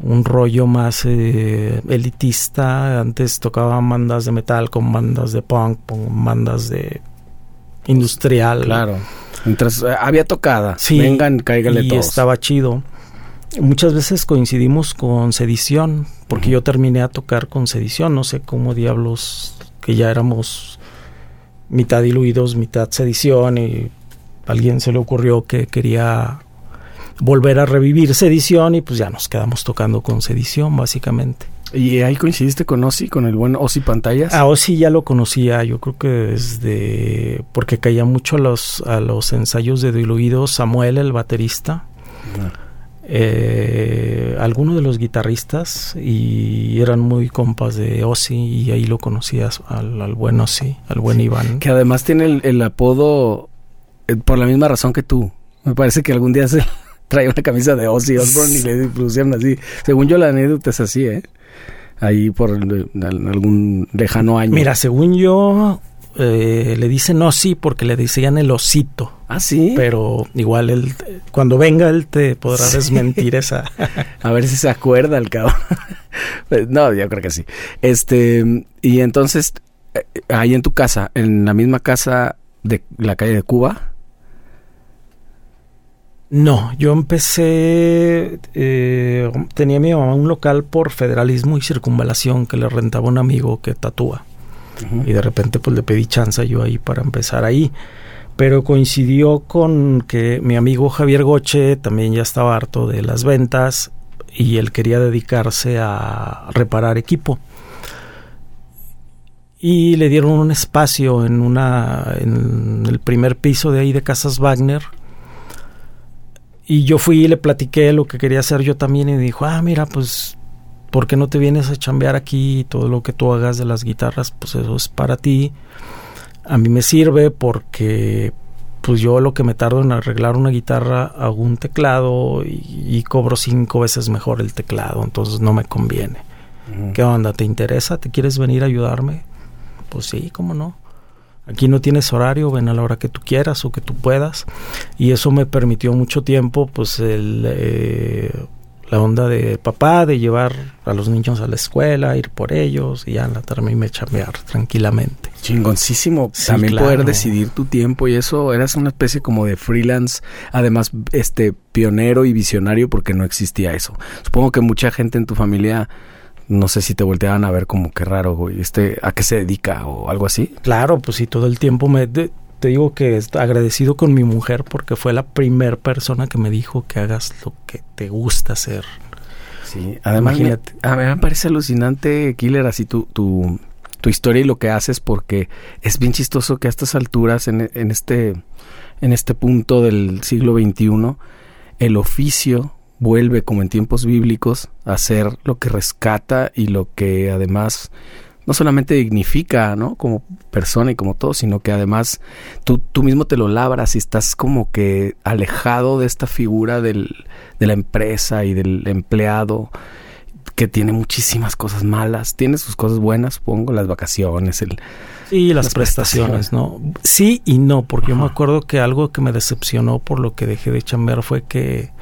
[SPEAKER 2] un rollo más eh, elitista. Antes tocaban bandas de metal con bandas de punk, con bandas de industrial.
[SPEAKER 1] Claro. Mientras eh, había tocada.
[SPEAKER 2] Sí,
[SPEAKER 1] Vengan, cáigale
[SPEAKER 2] y estaba chido. Muchas veces coincidimos con Sedición, porque yo terminé a tocar con Sedición, no sé cómo diablos, que ya éramos mitad diluidos, mitad sedición y a alguien se le ocurrió que quería volver a revivir sedición y pues ya nos quedamos tocando con sedición básicamente.
[SPEAKER 1] ¿Y ahí coincidiste con Ozzy, con el buen Ozzy Pantallas?
[SPEAKER 2] A Ozzy ya lo conocía, yo creo que desde... porque caía mucho a los, a los ensayos de diluidos Samuel, el baterista eh, algunos de los guitarristas y eran muy compas de Ozzy y ahí lo conocías al, al buen Ozzy, al buen Iván.
[SPEAKER 1] Que además tiene el, apodo eh, por la misma razón que tú. Me parece que algún día se traía una camisa de Ozzy Osbourne y le pusieron así. Según yo la anécdota es así, ¿eh? Ahí por algún lejano año.
[SPEAKER 2] Mira, según yo, eh, le dicen Ozzy porque le decían el osito.
[SPEAKER 1] Ah, sí.
[SPEAKER 2] Pero igual él, cuando venga, él te podrá desmentir esa.
[SPEAKER 1] A ver si se acuerda el cabrón. No, yo creo que sí. Este, y entonces, eh, ahí en tu casa, en la misma casa de la calle de Cuba.
[SPEAKER 2] No, yo empecé, eh, tenía mi mamá un local por federalismo y circunvalación que le rentaba un amigo que tatúa. Y de repente pues le pedí chance yo ahí para empezar ahí pero coincidió con que mi amigo Javier Goche también ya estaba harto de las ventas y él quería dedicarse a reparar equipo. Y le dieron un espacio en una en el primer piso de ahí de Casas Wagner. Y yo fui y le platiqué lo que quería hacer yo también y dijo, "Ah, mira, pues ¿por qué no te vienes a chambear aquí? Todo lo que tú hagas de las guitarras, pues eso es para ti." a mí me sirve porque pues yo lo que me tardo en arreglar una guitarra hago un teclado y, cobro cinco veces mejor el teclado, entonces no me conviene. ¿Qué onda? ¿Te interesa? ¿Te quieres venir a ayudarme? Pues sí, cómo no. Aquí no tienes horario, ven a la hora que tú quieras o que tú puedas. Y eso me permitió mucho tiempo, pues, el, eh, la onda de papá, de llevar a los niños a la escuela, ir por ellos y ya en la tarde me chambear tranquilamente.
[SPEAKER 1] Chingoncísimo también poder decidir tu tiempo y eso, eras una especie como de freelance, además este pionero y visionario porque no existía eso. Supongo que mucha gente en tu familia no sé si te volteaban a ver como que raro, güey, este, ¿a qué se dedica o algo así?
[SPEAKER 2] Claro, pues sí, todo el tiempo me te digo que agradecido con mi mujer porque fue la primera persona que me dijo que hagas lo que te gusta hacer.
[SPEAKER 1] Sí, además me, a mí me parece alucinante, Killer, así tu, tu, tu historia y lo que haces, porque es bien chistoso que a estas alturas, en, en este, en este punto del siglo XXI, el oficio vuelve, como en tiempos bíblicos, a ser lo que rescata y lo que además no solamente dignifica, ¿no? Como persona y como todo, sino que además tú, tú mismo te lo labras y estás como que alejado de esta figura del, de la empresa y del empleado que tiene muchísimas cosas malas, tiene sus cosas buenas, pongo las vacaciones, el...
[SPEAKER 2] Sí, las, prestaciones, ¿no? Sí y no, porque yo me acuerdo que algo que me decepcionó por lo que dejé de chambear fue que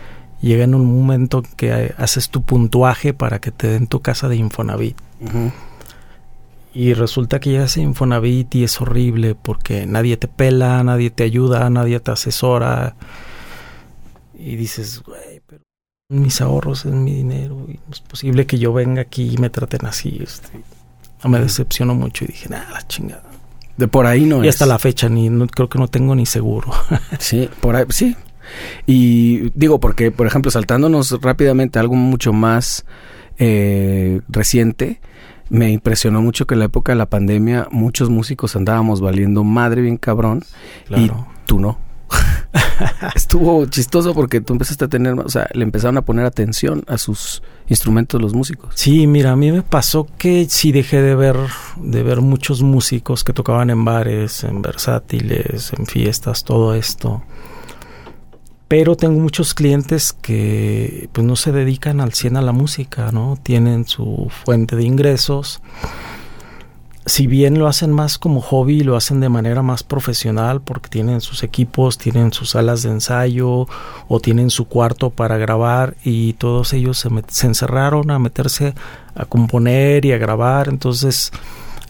[SPEAKER 2] llega en un momento que haces tu puntuaje para que te den tu casa de Infonavit. Y resulta que llegas a Infonavit y es horrible porque nadie te pela, nadie te ayuda, nadie te asesora. Y dices, güey, pero mis ahorros es mi dinero y no es posible que yo venga aquí y me traten así. Este. Me decepcionó mucho y dije, nada, la chingada.
[SPEAKER 1] De por ahí no
[SPEAKER 2] y hasta la fecha ni no, creo que no tengo ni seguro.
[SPEAKER 1] sí, por ahí sí. Y digo porque, por ejemplo, saltándonos rápidamente a algo mucho más eh, reciente, me impresionó mucho que en la época de la pandemia muchos músicos andábamos valiendo madre bien cabrón y tú no. Estuvo chistoso porque tú empezaste a tener, o sea, le empezaron a poner atención a sus instrumentos los músicos.
[SPEAKER 2] Sí, mira, a mí me pasó que sí dejé de ver de ver muchos músicos que tocaban en bares, en versátiles, en fiestas, todo esto pero tengo muchos clientes que pues no se dedican al 100 a la música, ¿no? Tienen su fuente de ingresos. Si bien lo hacen más como hobby, lo hacen de manera más profesional porque tienen sus equipos, tienen sus salas de ensayo o tienen su cuarto para grabar y todos ellos se, se encerraron a meterse a componer y a grabar. Entonces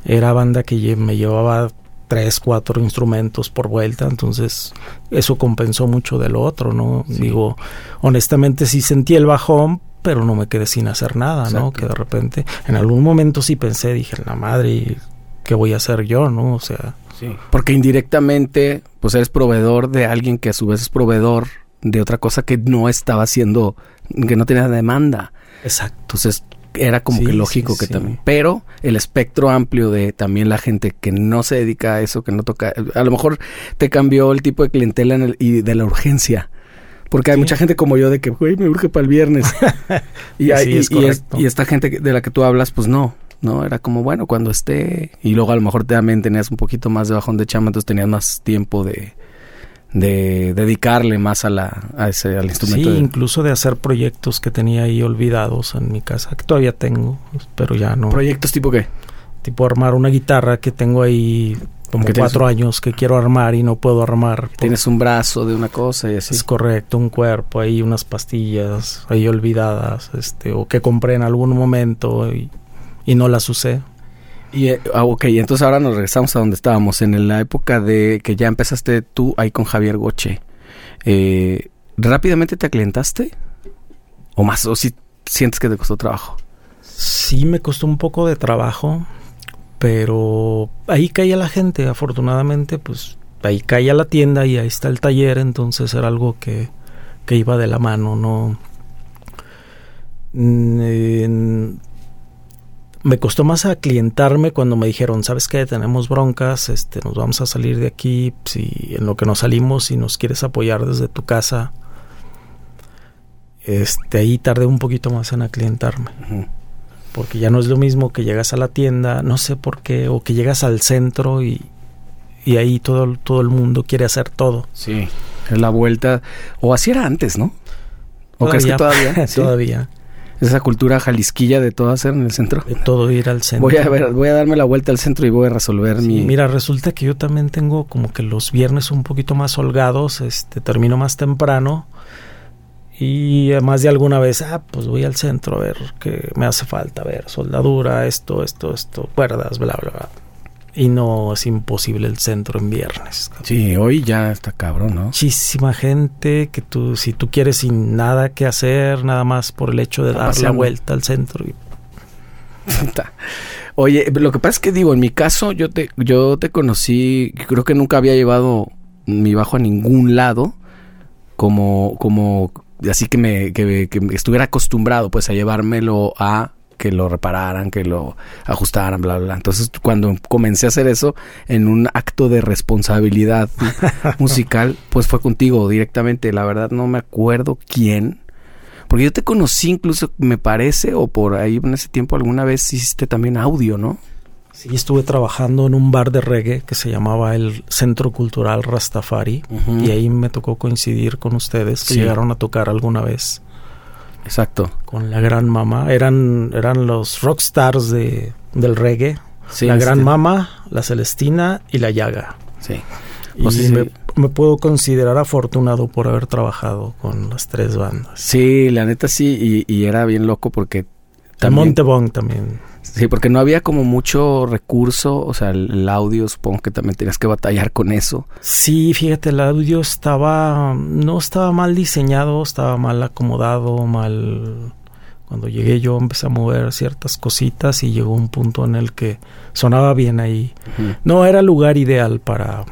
[SPEAKER 2] era banda que me llevaba tres, cuatro instrumentos por vuelta, entonces eso compensó mucho del otro, ¿no? Digo, honestamente sí sentí el bajón, pero no me quedé sin hacer nada, ¿no? Que de repente, en algún momento sí pensé, dije, la madre, ¿qué voy a hacer yo, no? O sea...
[SPEAKER 1] Sí. Porque indirectamente, pues eres proveedor de alguien que a su vez es proveedor de otra cosa que no estaba haciendo, que no tenía demanda.
[SPEAKER 2] Exacto.
[SPEAKER 1] Entonces, era como que lógico que también. Pero el espectro amplio de también la gente que no se dedica a eso, que no toca, a lo mejor te cambió el tipo de clientela y de la urgencia. Porque hay mucha gente como yo de que, güey, me urge para el viernes. y, y, esta gente de la que tú hablas, pues no. No, era como, bueno, cuando esté. Y luego a lo mejor también tenías un poquito más de bajón de chama, entonces tenías más tiempo de, de dedicarle más a la a ese al instrumento.
[SPEAKER 2] Sí, incluso de hacer proyectos que tenía ahí olvidados en mi casa, que todavía tengo, pero ya no.
[SPEAKER 1] ¿Proyectos tipo qué?
[SPEAKER 2] Tipo armar una guitarra que tengo ahí como cuatro años que quiero armar y no puedo armar.
[SPEAKER 1] Tienes un brazo de una cosa y así.
[SPEAKER 2] Es correcto, un cuerpo, ahí unas pastillas ahí olvidadas, este, o que compré en algún momento y, y no las usé.
[SPEAKER 1] Y, eh, ah, ok, entonces ahora nos regresamos a donde estábamos, en la época de que ya empezaste tú ahí con Javier Goche. Eh, ¿Rápidamente te aclientaste? ¿O más? ¿O si sientes que te costó trabajo?
[SPEAKER 2] Sí, me costó un poco de trabajo, pero ahí caía la gente, afortunadamente, pues ahí caía la tienda y ahí está el taller, entonces era algo que, que iba de la mano, no... Mm, me costó más aclientarme cuando me dijeron, ¿sabes qué? Tenemos broncas, este, nos vamos a salir de aquí, si en lo que nos salimos, si nos quieres apoyar desde tu casa. Este, ahí tardé un poquito más en aclientarme. Porque ya no es lo mismo que llegas a la tienda, no sé por qué, o que llegas al centro y, y ahí todo, todo el mundo quiere hacer todo.
[SPEAKER 1] Sí, es la vuelta, o así era antes, ¿no?
[SPEAKER 2] ¿O crees que todavía? todavía
[SPEAKER 1] esa cultura jalisquilla de todo hacer en el centro.
[SPEAKER 2] De todo ir al centro.
[SPEAKER 1] Voy a ver, voy a darme la vuelta al centro y voy a resolver mi.
[SPEAKER 2] Mira, resulta que yo también tengo como que los viernes un poquito más holgados, este, termino más temprano. Y más de alguna vez, ah, pues voy al centro a ver qué me hace falta, a ver, soldadura, esto, esto, esto, cuerdas, bla, bla, bla y no es imposible el centro en viernes.
[SPEAKER 1] Sí, hoy ya está cabrón, ¿no?
[SPEAKER 2] Muchísima gente que tú, si tú quieres sin nada que hacer, nada más por el hecho de dar la vuelta al centro. Y...
[SPEAKER 1] Oye, lo que pasa es que digo, en mi caso yo te, yo te conocí, creo que nunca había llevado mi bajo a ningún lado como, como así que me, que, que estuviera acostumbrado pues a llevármelo a que lo repararan, que lo ajustaran, bla, bla. Entonces, cuando comencé a hacer eso en un acto de responsabilidad musical, pues fue contigo directamente. La verdad no me acuerdo quién. Porque yo te conocí incluso, me parece, o por ahí en ese tiempo alguna vez hiciste también audio, ¿no?
[SPEAKER 2] Sí, estuve trabajando en un bar de reggae que se llamaba el Centro Cultural Rastafari y ahí me tocó coincidir con ustedes que llegaron a tocar alguna vez.
[SPEAKER 1] Exacto.
[SPEAKER 2] Con la gran mamá. Eran, eran los rockstars de, del reggae. la gran mama, la Celestina y la Llaga.
[SPEAKER 1] Sí.
[SPEAKER 2] Y Me, puedo considerar afortunado por haber trabajado con las tres bandas.
[SPEAKER 1] Sí, la neta sí, y, y era bien loco porque...
[SPEAKER 2] También, Montebón también.
[SPEAKER 1] Sí, porque no había como mucho recurso, o sea, el, audio supongo que también tenías que batallar con eso.
[SPEAKER 2] Sí, fíjate, el audio estaba, no estaba mal diseñado, estaba mal acomodado, mal... Cuando llegué yo empecé a mover ciertas cositas y llegó un punto en el que sonaba bien ahí. No era el lugar ideal para,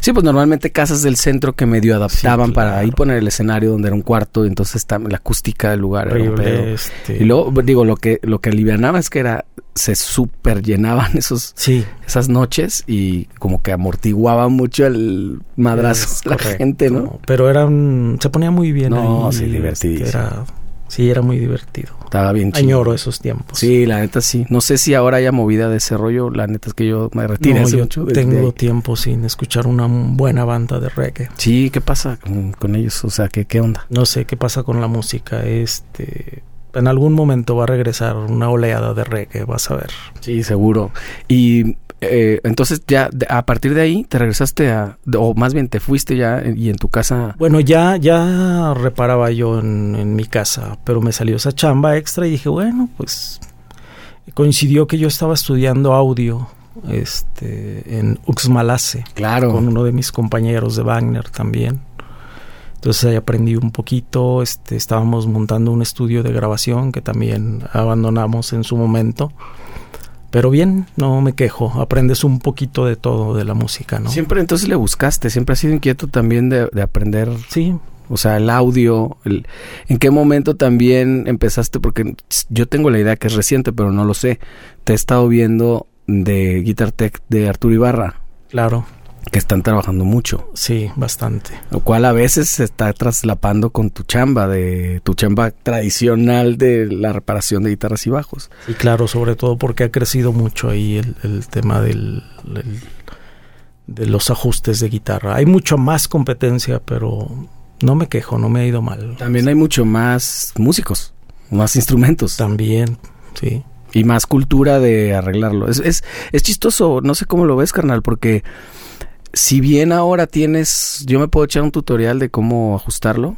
[SPEAKER 1] Sí, pues normalmente casas del centro que medio adaptaban para ahí poner el escenario donde era un cuarto, y entonces la acústica del lugar era este... Y luego, digo, lo que, lo que alivianaba es que era, se super llenaban esos,
[SPEAKER 2] sí.
[SPEAKER 1] esas noches y como que amortiguaba mucho el madrazo la gente, ¿no?
[SPEAKER 2] Pero eran, se ponía muy bien
[SPEAKER 1] no, sí, divertidísimo.
[SPEAKER 2] Era, Sí, era muy divertido.
[SPEAKER 1] Estaba bien
[SPEAKER 2] chido. Añoro esos tiempos.
[SPEAKER 1] Sí, la neta sí. No sé si ahora haya movida de ese rollo. La neta es que yo me retiré
[SPEAKER 2] no, yo tengo tiempo sin escuchar una buena banda de reggae.
[SPEAKER 1] Sí, ¿qué pasa con, ellos? O sea, ¿qué, ¿qué onda?
[SPEAKER 2] No sé qué pasa con la música. Este... En algún momento va a regresar una oleada de reggae, vas a ver.
[SPEAKER 1] Sí, seguro. Y eh, entonces ya a partir de ahí te regresaste a, o más bien te fuiste ya y en tu casa.
[SPEAKER 2] Bueno, ya, ya reparaba yo en, mi casa, pero me salió esa chamba extra y dije, bueno, pues coincidió que yo estaba estudiando audio este, en Uxmalase.
[SPEAKER 1] Claro.
[SPEAKER 2] Con uno de mis compañeros de Wagner también. Entonces ahí aprendí un poquito, este, estábamos montando un estudio de grabación que también abandonamos en su momento. Pero bien, no me quejo, aprendes un poquito de todo de la música, ¿no?
[SPEAKER 1] Siempre entonces le buscaste, siempre has sido inquieto también de, aprender.
[SPEAKER 2] Sí.
[SPEAKER 1] O sea, el audio, el, ¿en qué momento también empezaste? Porque yo tengo la idea que es reciente, pero no lo sé. Te he estado viendo de Guitar Tech de Arturo Ibarra.
[SPEAKER 2] Claro
[SPEAKER 1] que están trabajando mucho.
[SPEAKER 2] Sí, bastante.
[SPEAKER 1] Lo cual a veces se está traslapando con tu chamba, de tu chamba tradicional de la reparación de guitarras y bajos.
[SPEAKER 2] Sí, claro, sobre todo porque ha crecido mucho ahí el, tema del, de los ajustes de guitarra. Hay mucho más competencia, pero no me quejo, no me ha ido mal.
[SPEAKER 1] También hay mucho más músicos, más instrumentos.
[SPEAKER 2] También, sí.
[SPEAKER 1] Y más cultura de arreglarlo. Es, es, es chistoso, no sé cómo lo ves, carnal, porque si bien ahora tienes, yo me puedo echar un tutorial de cómo ajustarlo.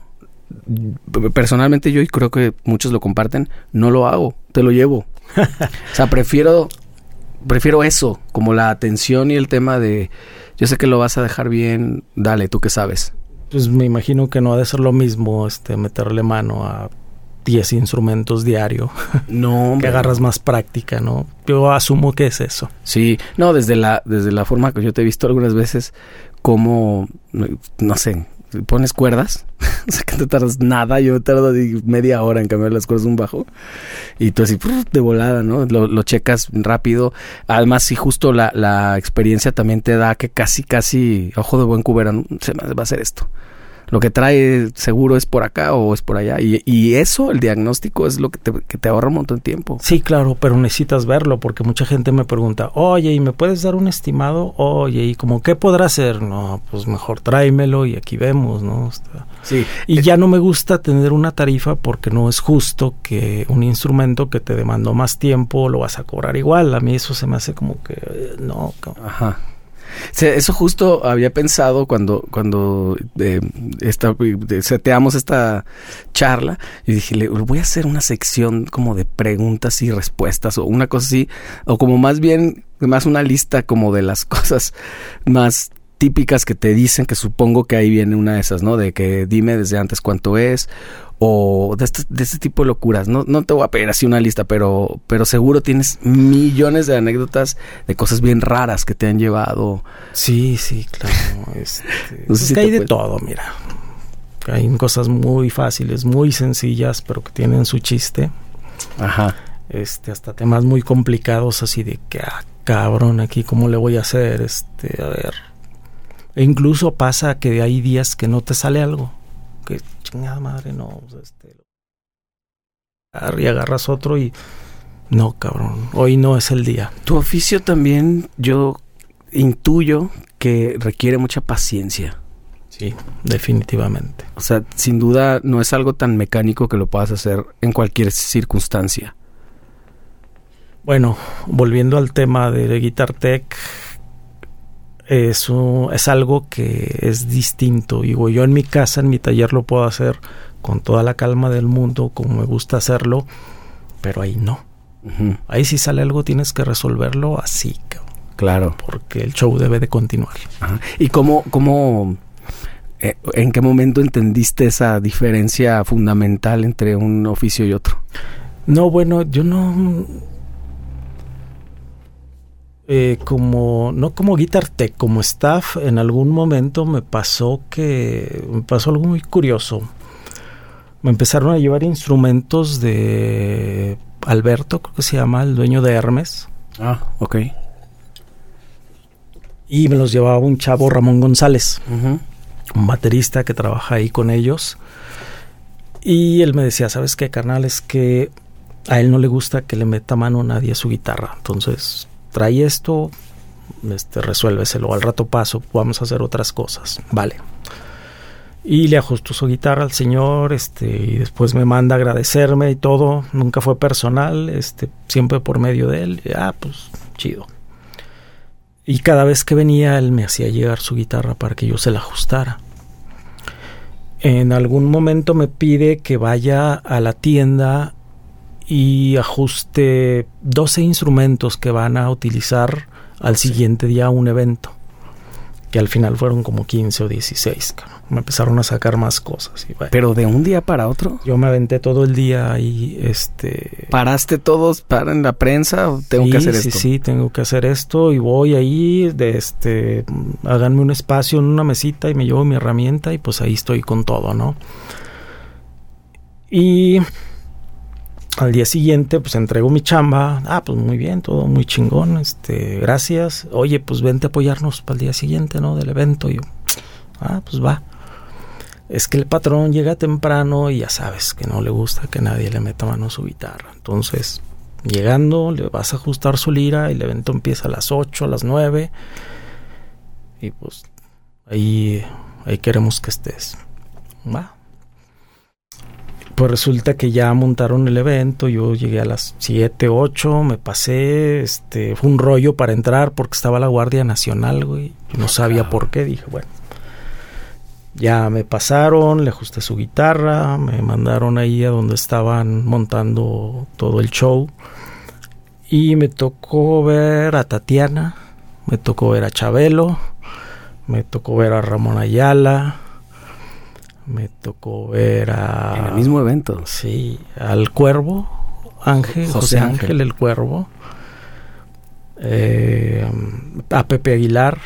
[SPEAKER 1] Personalmente yo y creo que muchos lo comparten, no lo hago, te lo llevo. o sea, prefiero prefiero eso, como la atención y el tema de yo sé que lo vas a dejar bien, dale, tú qué sabes.
[SPEAKER 2] Pues me imagino que no ha de ser lo mismo este meterle mano a 10 instrumentos diario.
[SPEAKER 1] No,
[SPEAKER 2] que agarras más práctica, ¿no? Yo asumo que es eso.
[SPEAKER 1] Sí, no, desde la, desde la forma que yo te he visto algunas veces, como, no sé, pones cuerdas, o sea que te tardas nada, yo tardo media hora en cambiar las cuerdas de un bajo, y tú así, de volada, ¿no? Lo, lo checas rápido. Además, si justo la, la experiencia también te da que casi, casi, ojo de buen cubero, se me va a hacer esto lo que trae seguro es por acá o es por allá. Y, y eso, el diagnóstico, es lo que te, que te, ahorra un montón de tiempo.
[SPEAKER 2] Sí, claro, pero necesitas verlo porque mucha gente me pregunta, oye, ¿y me puedes dar un estimado? Oye, ¿y como qué podrá hacer? No, pues mejor tráemelo y aquí vemos, ¿no?
[SPEAKER 1] sí.
[SPEAKER 2] Y ya no me gusta tener una tarifa porque no es justo que un instrumento que te demandó más tiempo lo vas a cobrar igual. A mí eso se me hace como que, eh, no.
[SPEAKER 1] Ajá eso justo había pensado cuando, cuando eh, esta, seteamos esta charla y dije, le voy a hacer una sección como de preguntas y respuestas o una cosa así, o como más bien, más una lista como de las cosas más típicas que te dicen, que supongo que ahí viene una de esas, ¿no? De que dime desde antes cuánto es, o de este, de este tipo de locuras. No, no te voy a pedir así una lista, pero, pero seguro tienes millones de anécdotas de cosas bien raras que te han llevado.
[SPEAKER 2] Sí, sí, claro. Este, no sé si que hay de todo, mira. Hay cosas muy fáciles, muy sencillas, pero que tienen su chiste.
[SPEAKER 1] Ajá.
[SPEAKER 2] Este, hasta temas muy complicados, así de que, ah, cabrón, aquí, ¿cómo le voy a hacer? Este, a ver. E incluso pasa que hay días que no te sale algo. Que chingada madre, no. pues, Este, y agarras otro y. No, cabrón, hoy no es el día.
[SPEAKER 1] Tu oficio también, yo intuyo que requiere mucha paciencia.
[SPEAKER 2] Sí, definitivamente.
[SPEAKER 1] O sea, sin duda no es algo tan mecánico que lo puedas hacer en cualquier circunstancia.
[SPEAKER 2] Bueno, volviendo al tema de Guitar Tech, es, un- es algo que es distinto. Digo, yo en mi casa, en mi taller lo puedo hacer con toda la calma del mundo, como me gusta hacerlo, pero ahí no. Ahí si sale algo tienes que resolverlo así,
[SPEAKER 1] Claro.
[SPEAKER 2] porque el show debe de continuar.
[SPEAKER 1] Ajá. ¿Y cómo, cómo, eh, en qué momento entendiste esa diferencia fundamental entre un oficio y otro?
[SPEAKER 2] No, bueno, yo no. Eh, como. No como Guitar Tech, como staff, en algún momento me pasó que. Me pasó algo muy curioso. Me empezaron a llevar instrumentos de Alberto, creo que se llama, el dueño de Hermes.
[SPEAKER 1] Ah, ok.
[SPEAKER 2] Y me los llevaba un chavo Ramón González. Un baterista que trabaja ahí con ellos. Y él me decía, ¿sabes qué, carnal? Es que a él no le gusta que le meta mano a nadie a su guitarra. Entonces, trae esto, este, resuélveselo. Al rato paso, vamos a hacer otras cosas. Vale. Y le ajustó su guitarra al señor, este, y después me manda a agradecerme y todo. Nunca fue personal, este, siempre por medio de él. Ah, pues, chido. Y cada vez que venía, él me hacía llegar su guitarra para que yo se la ajustara. En algún momento me pide que vaya a la tienda y ajuste 12 instrumentos que van a utilizar al siguiente día a un evento. Que al final fueron como 15 o 16. cabrón. Me empezaron a sacar más cosas. Y bueno,
[SPEAKER 1] Pero de un día para otro,
[SPEAKER 2] yo me aventé todo el día ahí, este...
[SPEAKER 1] ¿paraste todos para en la prensa o tengo
[SPEAKER 2] sí,
[SPEAKER 1] que hacer
[SPEAKER 2] sí,
[SPEAKER 1] esto?
[SPEAKER 2] Sí, tengo que hacer esto y voy ahí, de este, háganme un espacio en una mesita y me llevo mi herramienta y pues ahí estoy con todo, ¿no? Y al día siguiente pues entrego mi chamba, ah, pues muy bien, todo muy chingón, este, gracias. Oye, pues vente a apoyarnos para el día siguiente, ¿no? Del evento. Y yo, ah, pues va. Es que el patrón llega temprano y ya sabes que no le gusta que nadie le meta mano a su guitarra. Entonces, llegando, le vas a ajustar su lira y el evento empieza a las 8, a las 9. Y pues ahí, ahí queremos que estés. Va. Pues resulta que ya montaron el evento, yo llegué a las 7, 8, me pasé, este, fue un rollo para entrar porque estaba la Guardia Nacional, güey. No sabía por qué, dije, bueno. Ya me pasaron, le ajusté su guitarra, me mandaron ahí a donde estaban montando todo el show. Y me tocó ver a Tatiana, me tocó ver a Chabelo, me tocó ver a Ramón Ayala, me tocó ver a...
[SPEAKER 1] En el mismo evento.
[SPEAKER 2] Sí, al Cuervo, Ángel,
[SPEAKER 1] José
[SPEAKER 2] José,
[SPEAKER 1] Ángel.
[SPEAKER 2] Ángel. el Cuervo, eh, a Pepe Aguilar.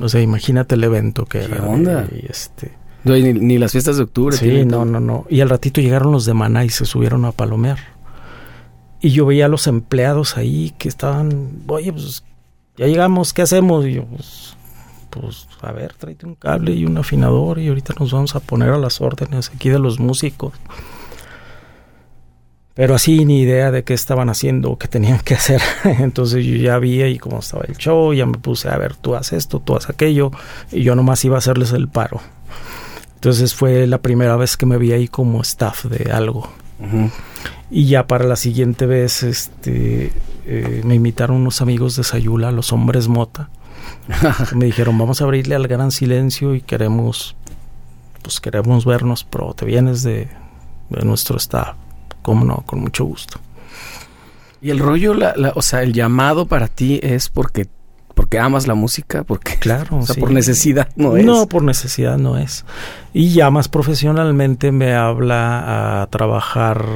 [SPEAKER 2] O sea, imagínate el evento que
[SPEAKER 1] ¿Qué
[SPEAKER 2] era.
[SPEAKER 1] onda?
[SPEAKER 2] y este,
[SPEAKER 1] No, ni, ni las fiestas de octubre.
[SPEAKER 2] sí,
[SPEAKER 1] tienen
[SPEAKER 2] no, no, no. Y al ratito llegaron los de Maná y se subieron a palomear. Y yo veía a los empleados ahí que estaban, oye, pues ya llegamos, ¿qué hacemos? Y yo, pues, pues a ver, tráete un cable y un afinador y ahorita nos vamos a poner a las órdenes aquí de los músicos. Pero así ni idea de qué estaban haciendo o qué tenían que hacer. Entonces yo ya vi ahí cómo estaba el show, ya me puse a ver, tú haces esto, tú haces aquello, y yo nomás iba a hacerles el paro. Entonces fue la primera vez que me vi ahí como staff de algo.
[SPEAKER 1] Ujú.
[SPEAKER 2] Y ya para la siguiente vez, este, eh, me invitaron unos amigos de Sayula, los hombres mota. me dijeron, vamos a abrirle al gran silencio y queremos, pues queremos vernos, pero te vienes de, de nuestro staff. ¿Cómo no? Con mucho gusto.
[SPEAKER 1] Y el rollo, la, la- o sea, el llamado para ti es porque, porque amas la música, porque,
[SPEAKER 2] Claro.
[SPEAKER 1] o sea,
[SPEAKER 2] sí.
[SPEAKER 1] por necesidad no es.
[SPEAKER 2] No, por necesidad no es. Y ya más profesionalmente me habla a trabajar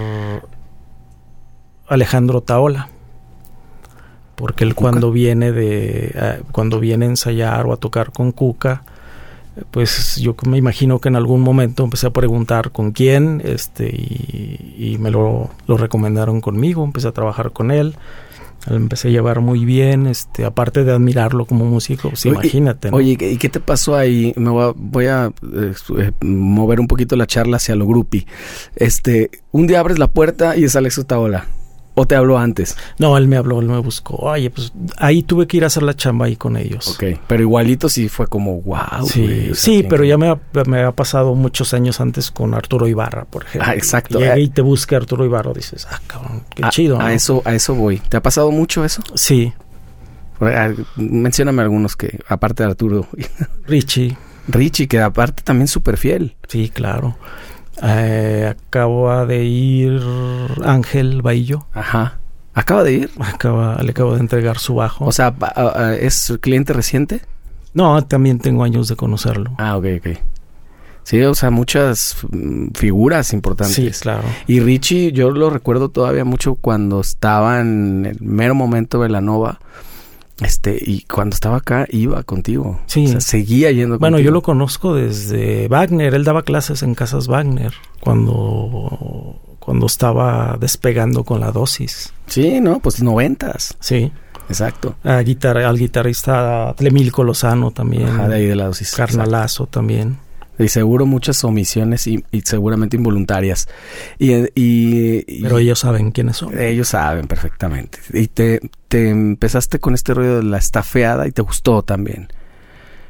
[SPEAKER 2] Alejandro Taola. Porque él
[SPEAKER 1] Cuca.
[SPEAKER 2] cuando viene de cuando viene a ensayar o a tocar con Cuca, pues yo me imagino que en algún momento empecé a preguntar con quién, este, y, y me lo, lo, recomendaron conmigo, empecé a trabajar con él, empecé a llevar muy bien, este, aparte de admirarlo como músico, pues
[SPEAKER 1] Oye,
[SPEAKER 2] imagínate. ¿no?
[SPEAKER 1] Oye, ¿y qué te pasó ahí? Me voy a, voy a eh, mover un poquito la charla hacia lo grupi. Este, un día abres la puerta y es Alex Otaola. ¿O te habló antes?
[SPEAKER 2] No, él me habló, él me buscó. Oye, pues ahí tuve que ir a hacer la chamba ahí con ellos.
[SPEAKER 1] Ok, pero igualito sí fue como, wow.
[SPEAKER 2] Sí,
[SPEAKER 1] güey, o sea,
[SPEAKER 2] sí pero ya me, me ha pasado muchos años antes con Arturo Ibarra, por ejemplo.
[SPEAKER 1] Ah, exacto.
[SPEAKER 2] Llegué
[SPEAKER 1] Eh.
[SPEAKER 2] y te busque Arturo Ibarra, dices, ah, cabrón, qué
[SPEAKER 1] A-
[SPEAKER 2] chido.
[SPEAKER 1] A,
[SPEAKER 2] ¿no?
[SPEAKER 1] eso, a eso voy. ¿Te ha pasado mucho eso?
[SPEAKER 2] Sí,
[SPEAKER 1] Ah, Mencióname algunos que, aparte de Arturo.
[SPEAKER 2] Richie,
[SPEAKER 1] Richie, que aparte también súper fiel.
[SPEAKER 2] sí, claro. Eh, acaba de ir Ángel Baillo,
[SPEAKER 1] Ajá. Acaba de ir.
[SPEAKER 2] acaba, le acabo de entregar su bajo.
[SPEAKER 1] O sea, ¿es cliente reciente?
[SPEAKER 2] no, también tengo años de conocerlo.
[SPEAKER 1] Ah, ok, ok. Sí, o sea, muchas figuras importantes.
[SPEAKER 2] Sí, claro.
[SPEAKER 1] Y Richie, yo lo recuerdo todavía mucho cuando estaba en el mero momento de la Nova. Este, y cuando estaba acá, iba contigo.
[SPEAKER 2] Sí.
[SPEAKER 1] O sea, seguía yendo
[SPEAKER 2] Bueno,
[SPEAKER 1] contigo.
[SPEAKER 2] yo lo conozco desde Wagner. Él daba clases en casas Wagner cuando, cuando estaba despegando con la dosis.
[SPEAKER 1] Sí, no, pues noventas.
[SPEAKER 2] Sí.
[SPEAKER 1] Exacto.
[SPEAKER 2] A guitar- al guitarrista Tlemilco Lozano también.
[SPEAKER 1] Ajá, de ahí de la dosis.
[SPEAKER 2] Carnalazo también.
[SPEAKER 1] Y seguro muchas omisiones y, y seguramente involuntarias. Y, y- y-
[SPEAKER 2] Pero ellos saben quiénes son.
[SPEAKER 1] ellos saben perfectamente. Y te, te empezaste con este rollo de la estafeada y te gustó también.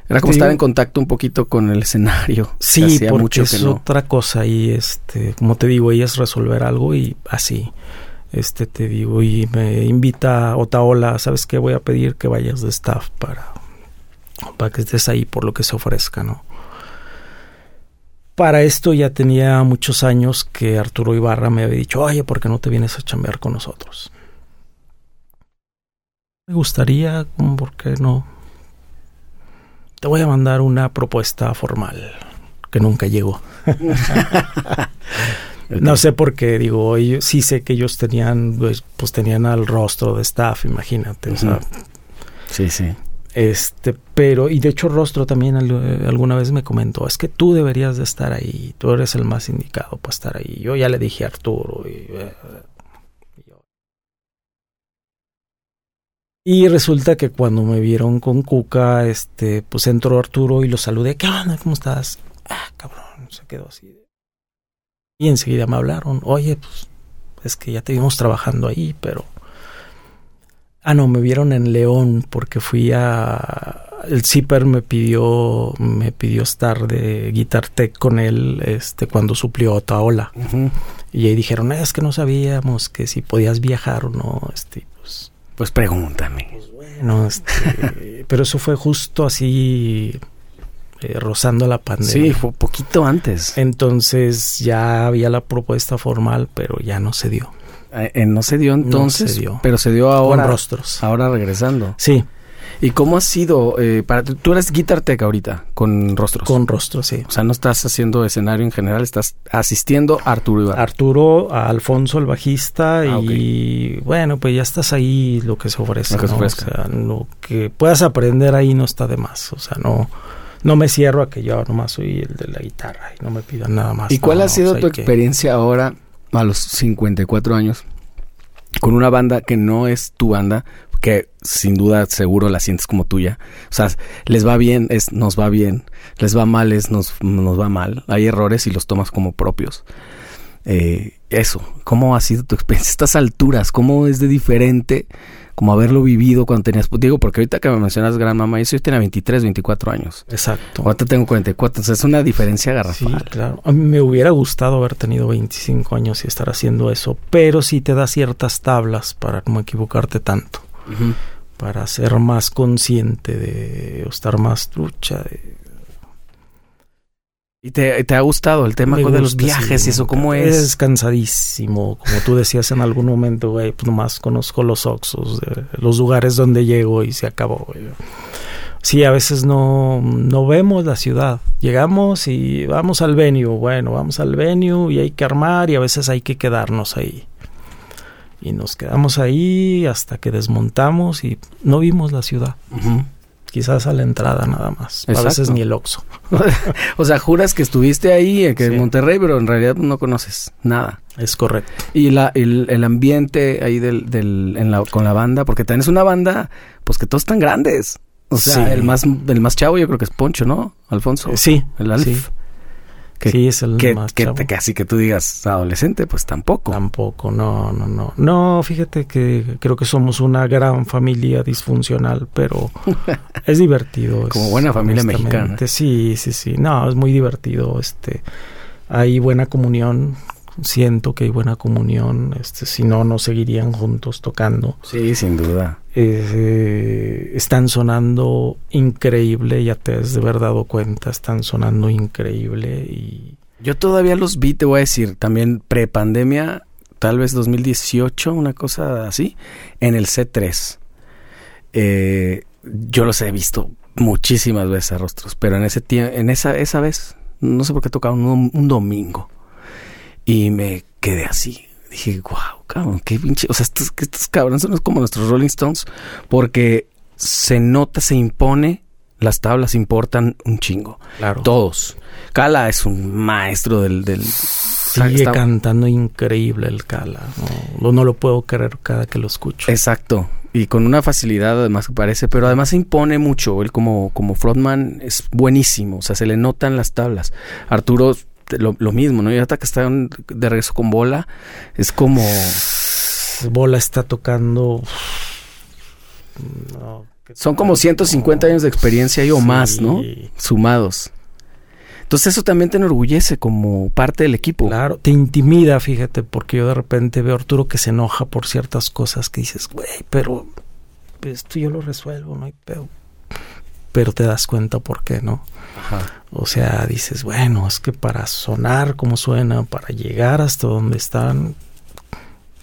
[SPEAKER 1] Era como estar en contacto un poquito con el escenario.
[SPEAKER 2] Sí, porque
[SPEAKER 1] mucho
[SPEAKER 2] es
[SPEAKER 1] no.
[SPEAKER 2] otra cosa y este, como te digo, ella es resolver algo y así. Este te digo y me invita Otaola, ¿sabes qué? Voy a pedir que vayas de staff para para que estés ahí por lo que se ofrezca, ¿no? Para esto ya tenía muchos años que Arturo Ibarra me había dicho, oye, ¿por qué no te vienes a chambear con nosotros? Me gustaría, ¿cómo ¿por qué no? Te voy a mandar una propuesta formal que nunca llegó. No sé por qué, digo, ellos, sí sé que ellos tenían, pues, pues, tenían al rostro de staff, imagínate, o sea.
[SPEAKER 1] Sí, sí.
[SPEAKER 2] Este, pero, y de hecho Rostro también eh, alguna vez me comentó, es que tú deberías de estar ahí, tú eres el más indicado para estar ahí. Yo ya le dije a Arturo y, eh, y resulta que cuando me vieron con Cuca, este, pues entró Arturo y lo saludé, ¿qué onda? ¿Cómo estás? Ah, cabrón, se quedó así. Y enseguida me hablaron, oye, pues es que ya te vimos trabajando ahí, pero... Ah, no, me vieron en León porque fui a... El Zipper me pidió, me pidió estar de Guitar Tech con él este, cuando suplió Otaola.
[SPEAKER 1] Ujú.
[SPEAKER 2] Y ahí dijeron, "Eh, es que no sabíamos que si podías viajar o no. Este, pues,
[SPEAKER 1] Pues pregúntame.
[SPEAKER 2] pues bueno, este, pero eso fue justo así eh, rozando la pandemia.
[SPEAKER 1] Sí, fue poquito antes.
[SPEAKER 2] Entonces ya había la propuesta formal, pero ya no se dio.
[SPEAKER 1] Eh, eh, no se dio entonces,
[SPEAKER 2] se dio.
[SPEAKER 1] pero se dio ahora.
[SPEAKER 2] Con rostros.
[SPEAKER 1] Ahora regresando.
[SPEAKER 2] Sí,
[SPEAKER 1] ¿Y cómo ha sido? eh, para tú eres Guitar Tech ahorita, con rostros.
[SPEAKER 2] con rostros, sí.
[SPEAKER 1] O sea, no estás haciendo escenario en general, estás asistiendo a Arturo Ibarra.
[SPEAKER 2] Arturo, a Alfonso el bajista
[SPEAKER 1] Ah,
[SPEAKER 2] y bueno, pues ya estás ahí lo que se ofrece.
[SPEAKER 1] Lo que se
[SPEAKER 2] ¿no?
[SPEAKER 1] ofrezca.
[SPEAKER 2] O sea, lo que puedas aprender ahí no está de más. O sea, no, no me cierro a que yo nomás soy el de la guitarra y no me pidan nada más.
[SPEAKER 1] ¿Y cuál
[SPEAKER 2] No,
[SPEAKER 1] ha sido
[SPEAKER 2] o sea,
[SPEAKER 1] tu
[SPEAKER 2] que-
[SPEAKER 1] experiencia ahora, a los 54 años, con una banda que no es tu banda, que sin duda seguro la sientes como tuya? O sea, les va bien, es nos va bien, les va mal, es nos, nos va mal. Hay errores y los tomas como propios. Eh, eso, ¿cómo ha sido tu experiencia? Estas alturas, ¿cómo es de diferente como haberlo vivido cuando tenías, pues, digo, porque ahorita que me mencionas gran mamá, yo tenía 23, 24 años.
[SPEAKER 2] Exacto.
[SPEAKER 1] Ahorita tengo 44, entonces es una diferencia
[SPEAKER 2] Sí,
[SPEAKER 1] garrafal.
[SPEAKER 2] claro. A mí me hubiera gustado haber tenido 25 años y estar haciendo eso, pero sí te da ciertas tablas para no equivocarte tanto. Para ser más consciente de o estar más trucha de,
[SPEAKER 1] ¿Y te, te ha gustado el tema de los viajes
[SPEAKER 2] sí,
[SPEAKER 1] y eso? ¿Cómo es?
[SPEAKER 2] Es cansadísimo, como tú decías en algún momento, güey, pues nomás conozco los Oxos, los lugares donde llego y se acabó, güey. Sí, a veces no, no vemos la ciudad. Llegamos y vamos al venue, bueno, vamos al venue y hay que armar y a veces hay que quedarnos ahí. Y nos quedamos ahí hasta que desmontamos y no vimos la ciudad. Quizás a la entrada nada más. A veces ni el Oxxo.
[SPEAKER 1] o sea, juras que estuviste ahí, eh, que en Monterrey, pero en realidad no conoces nada.
[SPEAKER 2] Es correcto.
[SPEAKER 1] Y la, el, ambiente ahí del, del, en la, con la banda, porque también es una banda, pues que todos están grandes. O sea, el más el más chavo yo creo que es Poncho, ¿no? Alfonso.
[SPEAKER 2] Sí.
[SPEAKER 1] El Alf.
[SPEAKER 2] Sí.
[SPEAKER 1] Que,
[SPEAKER 2] sí, es el
[SPEAKER 1] que,
[SPEAKER 2] más
[SPEAKER 1] que,
[SPEAKER 2] chavo.
[SPEAKER 1] así que tú digas adolescente, pues tampoco.
[SPEAKER 2] Tampoco, no, no, no. No, fíjate que creo que somos una gran familia disfuncional, pero es divertido.
[SPEAKER 1] Como buena familia mexicana.
[SPEAKER 2] Sí, sí, sí. No, es muy divertido. Este, hay buena comunión. Siento que hay buena comunión. Este, si no, no seguirían juntos tocando.
[SPEAKER 1] Sí, sin duda.
[SPEAKER 2] Eh, están sonando increíble, ya te has de haber dado cuenta, están sonando increíble y
[SPEAKER 1] Yo todavía los vi, te voy a decir, también pre-pandemia, tal vez 2018, una cosa así, en el C3. Eh, yo los he visto muchísimas veces a rostros, pero en ese tiempo, en esa, esa vez, no sé por qué tocaron un, un domingo. Y me quedé así. Dije, wow, cabrón, qué pinche. O sea, estos, estos cabrones son como nuestros Rolling Stones, porque se nota, se impone, las tablas importan un chingo.
[SPEAKER 2] claro.
[SPEAKER 1] Todos. Cala es un maestro del. del
[SPEAKER 2] Sigue
[SPEAKER 1] está-
[SPEAKER 2] cantando increíble el Cala. No, no lo puedo creer cada que lo escucho.
[SPEAKER 1] Exacto. Y con una facilidad además que parece, pero además se impone mucho. Él como, como frontman es buenísimo. O sea, se le notan las tablas. Arturo, lo, lo mismo, ¿no? Y hasta que están de regreso con bola, es como.
[SPEAKER 2] Bola está tocando. No, ¿qué
[SPEAKER 1] Son como 150 años de experiencia y o
[SPEAKER 2] Sí.
[SPEAKER 1] más, ¿no? Sumados. Entonces eso también te enorgullece como parte del equipo.
[SPEAKER 2] Claro, te intimida, fíjate, porque yo de repente veo a Arturo que se enoja por ciertas cosas que dices, güey, pero esto yo lo resuelvo, no hay pedo. Pero te das cuenta por qué, ¿no?
[SPEAKER 1] Ajá.
[SPEAKER 2] O sea, dices, bueno, es que para sonar como suena, para llegar hasta donde están,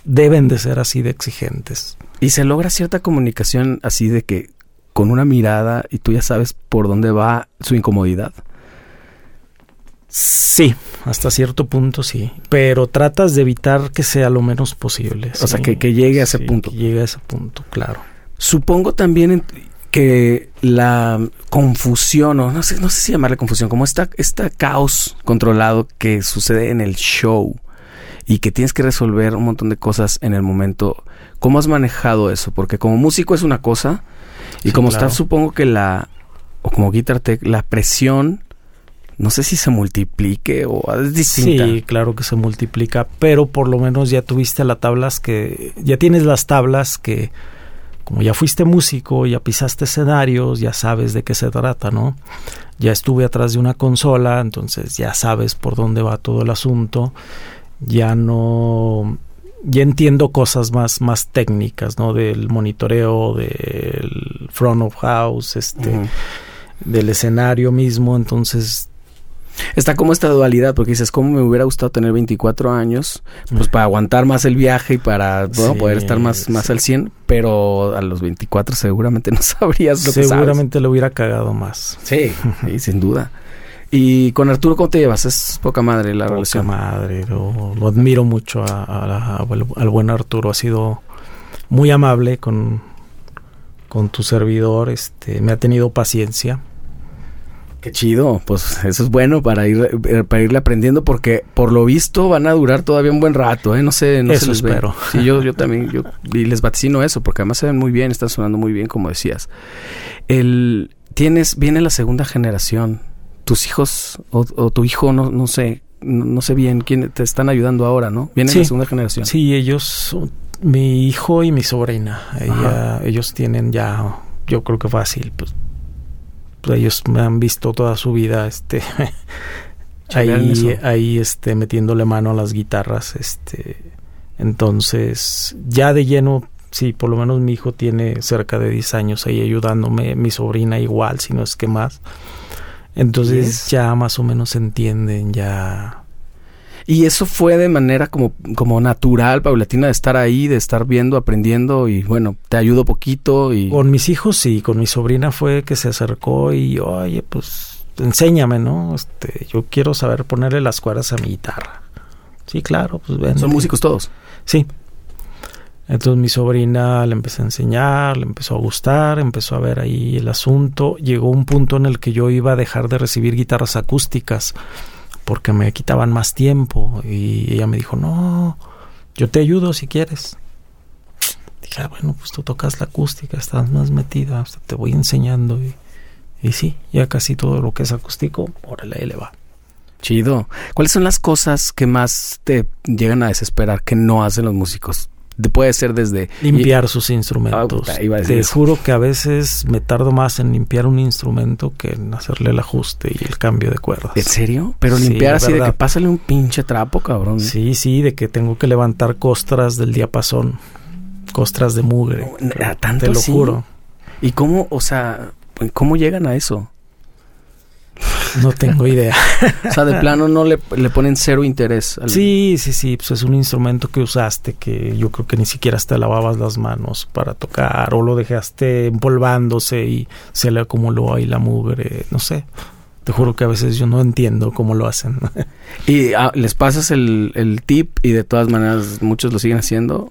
[SPEAKER 2] deben de ser así de exigentes.
[SPEAKER 1] Y se logra cierta comunicación así de que con una mirada y tú ya sabes por dónde va su incomodidad.
[SPEAKER 2] Sí, hasta cierto punto sí, pero tratas de evitar que sea lo menos posible.
[SPEAKER 1] O sea, que- que llegue a ese
[SPEAKER 2] Sí,
[SPEAKER 1] punto.
[SPEAKER 2] que llegue a ese punto, claro.
[SPEAKER 1] Supongo también que la confusión, o no sé, no sé si llamarle confusión, como esta, esta caos controlado que sucede en el show y que tienes que resolver un montón de cosas en el momento. ¿Cómo has manejado eso? Porque como músico es una cosa y
[SPEAKER 2] Sí,
[SPEAKER 1] como
[SPEAKER 2] claro.
[SPEAKER 1] está, supongo que la, o como guitar tech, la presión, no sé si se multiplique o es distinta.
[SPEAKER 2] Sí, claro que se multiplica, pero por lo menos ya tuviste las tablas que, ya tienes las tablas que, como ya fuiste músico, ya pisaste escenarios, ya sabes de qué se trata, ¿no? Ya estuve atrás de una consola, entonces ya sabes por dónde va todo el asunto, ya no, ya entiendo cosas más, más técnicas, ¿no? Del monitoreo, del front of house, este, del escenario mismo, entonces
[SPEAKER 1] Está como esta dualidad, porque dices, ¿cómo me hubiera gustado tener 24 años? Pues para aguantar más el viaje y para bueno,
[SPEAKER 2] Sí,
[SPEAKER 1] poder estar más, más
[SPEAKER 2] sí.
[SPEAKER 1] al 100, pero a los 24 seguramente no sabrías lo que
[SPEAKER 2] seguramente le hubiera cagado más.
[SPEAKER 1] Sí, sí, sin duda. Y con Arturo, ¿cómo te llevas? Es poca madre la
[SPEAKER 2] Poca
[SPEAKER 1] relación.
[SPEAKER 2] madre, lo, lo admiro mucho a- a- al buen Arturo. Ha sido muy amable con, con tu servidor. Este, me ha tenido paciencia.
[SPEAKER 1] Qué chido, pues eso es bueno para ir eh, para irle aprendiendo porque por lo visto van a durar todavía un buen rato, ¿eh? No sé, no
[SPEAKER 2] Eso
[SPEAKER 1] se les ve.
[SPEAKER 2] espero.
[SPEAKER 1] Sí, yo, yo también, yo y les vaticino eso porque además se ven muy bien, están sonando muy bien como decías. El tienes viene la segunda generación. Tus hijos o, o tu hijo no no sé, no, no sé bien quién te están ayudando ahora, ¿no? Viene
[SPEAKER 2] Sí.
[SPEAKER 1] la segunda generación.
[SPEAKER 2] Sí, ellos, mi hijo y mi sobrina, ella- ellos tienen ya, yo creo que fácil, pues, pues ellos me han visto toda su vida, este, ahí, ahí, este, metiéndole mano a las guitarras, este, entonces, ya de lleno, sí, por lo menos mi hijo tiene cerca de 10 años ahí ayudándome, mi sobrina igual, si no es que más, entonces ya más o menos entienden, ya...
[SPEAKER 1] Y eso fue de manera como, como natural, paulatina, de estar ahí, de estar viendo, aprendiendo y bueno, te ayudo poquito y...
[SPEAKER 2] Con mis hijos sí, con mi sobrina fue que se acercó y oye, pues enséñame, ¿no? Este, yo quiero saber ponerle las cuerdas a mi guitarra. Sí, claro, pues ven.
[SPEAKER 1] Son músicos todos.
[SPEAKER 2] Sí. Entonces mi sobrina le empecé a enseñar, le empezó a gustar, empezó a ver ahí el asunto. Llegó un punto en el que yo iba a dejar de recibir guitarras acústicas porque me quitaban más tiempo. Y ella me dijo, no, yo te ayudo si quieres. Dije, ah, bueno, pues tú tocas la acústica, estás más metida, te voy enseñando. Y, y sí, ya casi todo lo que es acústico, órale, le va.
[SPEAKER 1] Chido. ¿Cuáles son las cosas que más te llegan a desesperar que no hacen los músicos? Puede ser desde
[SPEAKER 2] limpiar sus instrumentos. Ah, Te juro que a veces me tardo más en limpiar un instrumento que en hacerle el ajuste y el cambio de cuerdas.
[SPEAKER 1] ¿En serio? Pero limpiar así de que pásale un pinche trapo, cabrón.
[SPEAKER 2] Sí, sí, de que tengo que levantar costras del diapasón, costras de mugre.
[SPEAKER 1] tanto te lo juro. ¿Y cómo, o sea, cómo llegan a eso?
[SPEAKER 2] No tengo idea.
[SPEAKER 1] o sea, de plano no le, le ponen cero interés.
[SPEAKER 2] Sí, sí, sí. Pues es un instrumento que usaste que yo creo que ni siquiera te lavabas las manos para tocar o lo dejaste empolvándose y se le acumuló ahí la mugre. No sé. Te juro que a veces yo no entiendo cómo lo hacen.
[SPEAKER 1] ¿Y ah, les pasas el, el tip y de todas maneras muchos lo siguen haciendo?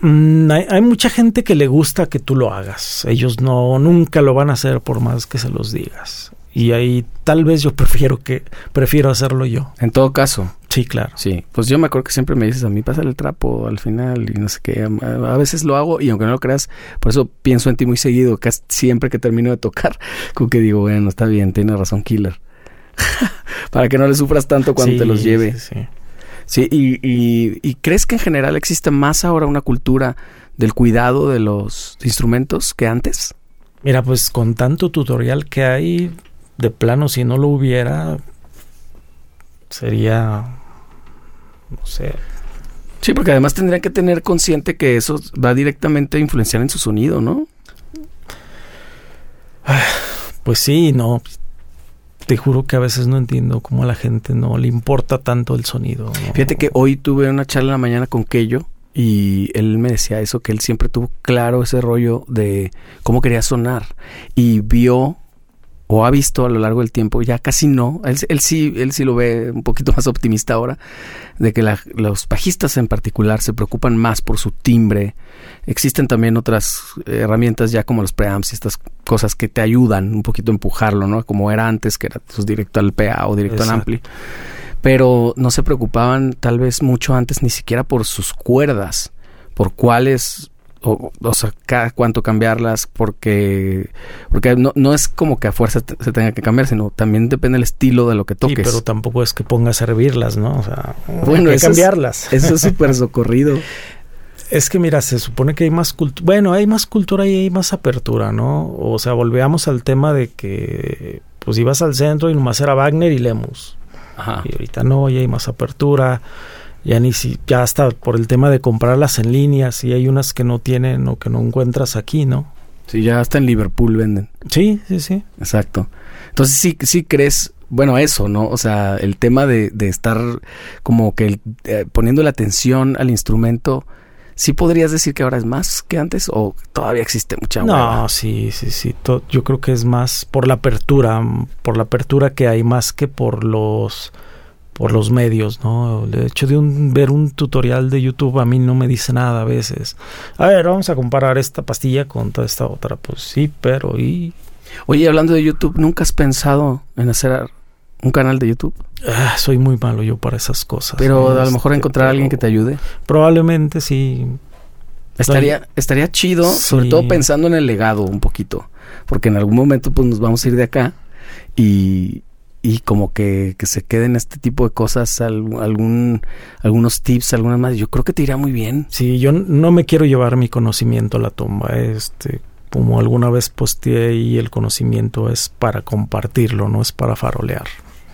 [SPEAKER 2] Mm, hay, hay, mucha gente que le gusta que tú lo hagas. Ellos no nunca lo van a hacer por más que se los digas y ahí tal vez yo prefiero que prefiero hacerlo yo.
[SPEAKER 1] En todo caso.
[SPEAKER 2] Sí, claro.
[SPEAKER 1] Sí, pues yo me acuerdo que siempre me dices a mí pasa el trapo al final y no sé qué. A veces lo hago y aunque no lo creas, por eso pienso en ti muy seguido, casi siempre que termino de tocar, como que digo, bueno, está bien, tiene razón Killer. Para que no le sufras tanto cuando te los lleve. Sí, sí. sí y, y, y crees que en general existe más ahora una cultura del cuidado de los instrumentos que antes?
[SPEAKER 2] Mira, pues con tanto tutorial que hay, de plano, si no lo hubiera, sería, no sé.
[SPEAKER 1] Sí, porque además tendrían que tener consciente que eso va directamente a influenciar en su sonido, ¿no?
[SPEAKER 2] Pues sí, no. Te juro que a veces no entiendo cómo a la gente no le importa tanto el sonido.
[SPEAKER 1] Fíjate que hoy tuve una charla en la mañana con Kello y él me decía eso, que él siempre tuvo claro ese rollo de cómo quería sonar y vio o ha visto a lo largo del tiempo, ya casi no, él, sí, él sí lo ve un poquito más optimista ahora, de que los bajistas en particular se preocupan más por su timbre. Existen también otras herramientas ya como los preamps y estas cosas que te ayudan un poquito a empujarlo, ¿no? Como era antes, que era pues, directo al PA o directo al ampli. Pero no se preocupaban tal vez mucho antes ni siquiera por sus cuerdas, por cuáles o, o sea, cada cuánto cambiarlas, porque porque no, no es como que a fuerza se tenga que cambiar, sino también depende del estilo de lo que toques. Sí,
[SPEAKER 2] pero tampoco es que pongas a servirlas, ¿no? O sea, bueno, hay que cambiarlas.
[SPEAKER 1] eso es súper socorrido.
[SPEAKER 2] Es que mira, se supone que hay más cultura, bueno, hay más cultura y hay más apertura, ¿no? O sea, volvíamos al tema de que pues ibas al centro y nomás era Wagner y Lemus. Ajá. Y ahorita no, y hay más apertura ya ni si ya hasta por el tema de comprarlas en línea, si hay unas que no tienen o que no encuentras aquí, ¿no?
[SPEAKER 1] Sí, ya hasta en Liverpool venden.
[SPEAKER 2] Sí, sí, sí.
[SPEAKER 1] Exacto. Entonces sí, sí crees, bueno, eso, ¿no? O sea, el tema de, de estar como que eh, poniendo la atención al instrumento, ¿sí podrías decir que ahora es más que antes o todavía existe mucha
[SPEAKER 2] No, sí, sí, sí. yo creo que es más por la apertura, por la apertura que hay más que por los por los medios, ¿no? El hecho de ver un tutorial de YouTube a mí no me dice nada a veces. A ver, vamos a comparar esta pastilla con toda esta otra. Pues sí, pero y...
[SPEAKER 1] Oye, hablando de YouTube, ¿nunca has pensado en hacer un canal de YouTube?
[SPEAKER 2] Ah, soy muy malo yo para esas cosas.
[SPEAKER 1] Pero a lo mejor este, encontrar a alguien que te ayude.
[SPEAKER 2] Probablemente sí.
[SPEAKER 1] Estaría, estaría chido, sobre todo pensando en el legado un poquito. Porque en algún momento pues nos vamos a ir de acá y, y como que, que, se queden este tipo de cosas, algún, algunos tips, algunas más, yo creo que te irá muy bien.
[SPEAKER 2] Sí, yo no me quiero llevar mi conocimiento a la tumba, este, como alguna vez posteé y el conocimiento es para compartirlo, no es para farolear.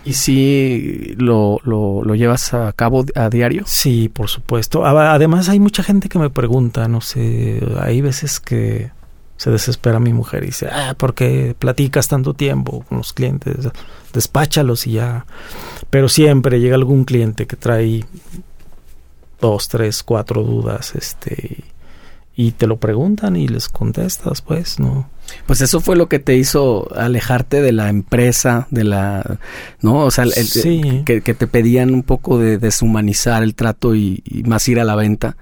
[SPEAKER 1] ¿Y si lo, lo, lo, llevas a cabo a diario?
[SPEAKER 2] Sí, por supuesto. Además hay mucha gente que me pregunta, no sé, hay veces que se desespera mi mujer y dice, ah, ¿por qué platicas tanto tiempo con los clientes? Despáchalos y ya. Pero siempre llega algún cliente que trae dos, tres, cuatro dudas, este, y te lo preguntan y les contestas, pues, ¿no?
[SPEAKER 1] Pues eso fue lo que te hizo alejarte de la empresa, de la, ¿no? O sea, que, te pedían un poco de deshumanizar el trato y más ir a la venta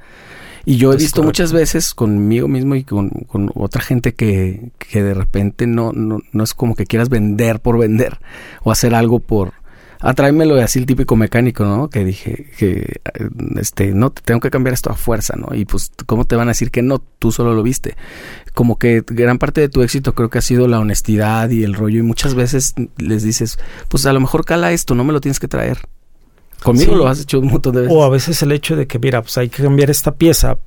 [SPEAKER 1] Y yo he visto
[SPEAKER 2] correcto.
[SPEAKER 1] muchas veces conmigo mismo y con, con otra gente que, que de repente no, no, no es como que quieras vender por vender o hacer algo por... Ah, tráemelo así el típico mecánico, ¿no? Que dije que, este, no, te tengo que cambiar esto a fuerza, ¿no? Y pues, ¿cómo te van a decir que no? Tú solo lo viste. Como que gran parte de tu éxito creo que ha sido la honestidad y el rollo y muchas veces les dices, pues a lo mejor cala esto, no me lo tienes que traer. Conmigo
[SPEAKER 2] Sí.
[SPEAKER 1] lo has hecho un montón de veces.
[SPEAKER 2] O a veces el hecho de que, mira, pues hay que cambiar esta pieza.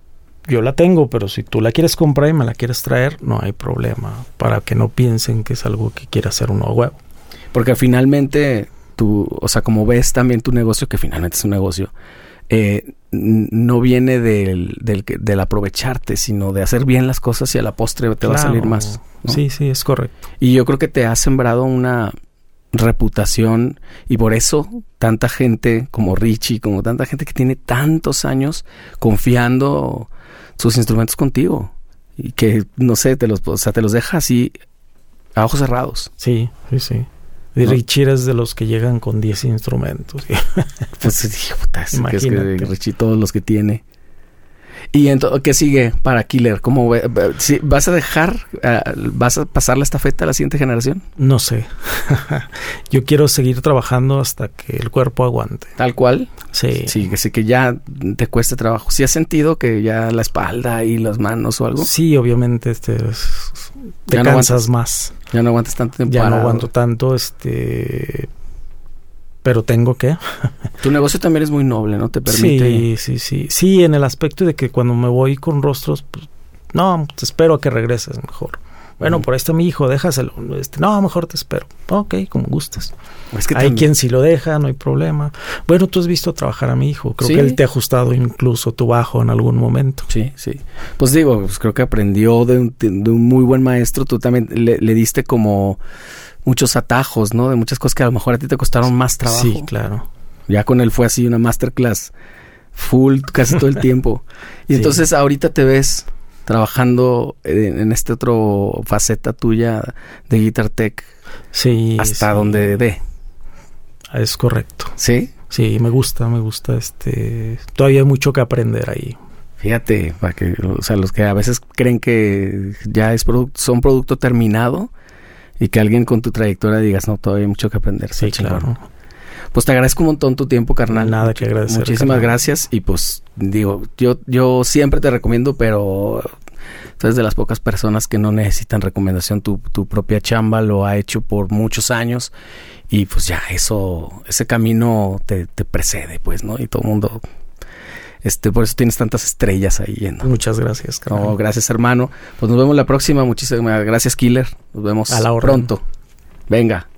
[SPEAKER 2] Yo la tengo, pero si tú la quieres comprar y me la quieres traer, no hay problema. Para que no piensen que es algo que quiere hacer uno a huevo.
[SPEAKER 1] Porque finalmente, tú, o sea, como ves también tu negocio, que finalmente es un negocio, eh, no viene del, del, aprovecharte, sino de hacer bien las cosas y a la postre te va a salir más. ¿no?
[SPEAKER 2] Sí, sí, es correcto.
[SPEAKER 1] Y yo creo que te has sembrado una reputación y por eso tanta gente como Richie, como tanta gente que tiene tantos años confiando sus instrumentos contigo y que no sé, te los, o sea, te los deja así a ojos cerrados.
[SPEAKER 2] Sí, sí, sí. Y
[SPEAKER 1] ¿No?
[SPEAKER 2] Richie eres de los que llegan con 10 instrumentos.
[SPEAKER 1] Pues dije, puta, es que es. Richie todos los que tiene. ¿Y entonces qué sigue para Killer? ¿Cómo vas a dejar, ah, vas a pasar la estafeta a la siguiente generación?
[SPEAKER 2] No sé. Yo quiero seguir trabajando hasta que el cuerpo aguante.
[SPEAKER 1] Tal cual.
[SPEAKER 2] Sí.
[SPEAKER 1] Sí, que sí que ya te cueste trabajo. ¿Sí has sentido que ya la espalda y las manos o algo?
[SPEAKER 2] Sí, obviamente este, es- te
[SPEAKER 1] Ya no
[SPEAKER 2] cansas más.
[SPEAKER 1] Ya no aguantas tanto tiempo
[SPEAKER 2] Ya no aguanto tanto, este... Pero tengo que.
[SPEAKER 1] Tu negocio también es muy noble, ¿no? Te permite...
[SPEAKER 2] Sí, sí, sí. Sí, en el aspecto de que cuando me voy con rostros, pues, no, te espero a que regreses mejor. Bueno, por ahí está mi hijo, déjaselo. Este, no, mejor te espero. Ok, como gustes.
[SPEAKER 1] Es que
[SPEAKER 2] hay
[SPEAKER 1] también-
[SPEAKER 2] quien sí lo deja, no hay problema. Bueno, tú has visto trabajar a mi hijo. Creo
[SPEAKER 1] Sí.
[SPEAKER 2] que él te ha ajustado incluso tu bajo en algún momento.
[SPEAKER 1] Sí, sí. Pues digo, pues creo que aprendió de un, de un muy buen maestro. Tú también le, le diste como muchos atajos, ¿no? De muchas cosas que a lo mejor a ti te costaron más trabajo.
[SPEAKER 2] Sí, claro.
[SPEAKER 1] Ya con él fue así una masterclass full casi todo el tiempo. Y
[SPEAKER 2] Sí.
[SPEAKER 1] entonces ahorita te ves trabajando en, en este otro faceta tuya de Guitar Tech
[SPEAKER 2] Sí.
[SPEAKER 1] hasta
[SPEAKER 2] sí.
[SPEAKER 1] donde dé.
[SPEAKER 2] Es correcto.
[SPEAKER 1] ¿Sí?
[SPEAKER 2] Sí, me gusta, me gusta. Este, todavía hay mucho que aprender ahí.
[SPEAKER 1] Fíjate, para que, o sea, los que a veces creen que ya es produc- son producto terminado y que alguien con tu trayectoria digas, no, todavía hay mucho que aprender.
[SPEAKER 2] Sí,
[SPEAKER 1] chingón.
[SPEAKER 2] claro.
[SPEAKER 1] Pues te agradezco un montón tu tiempo, carnal.
[SPEAKER 2] Nada que agradecer,
[SPEAKER 1] Muchísimas
[SPEAKER 2] carnal.
[SPEAKER 1] gracias y pues digo, yo yo siempre te recomiendo, pero tú eres de las pocas personas que no necesitan recomendación. Tu, tu propia chamba lo ha hecho por muchos años y pues ya eso, ese camino te, te precede, pues, ¿no? Y todo el mundo, este, por eso tienes tantas estrellas ahí yendo.
[SPEAKER 2] Muchas gracias, carnal.
[SPEAKER 1] No, gracias, hermano. Pues nos vemos la próxima. Muchísimas gracias, Killer. Nos vemos
[SPEAKER 2] A la
[SPEAKER 1] pronto. Venga.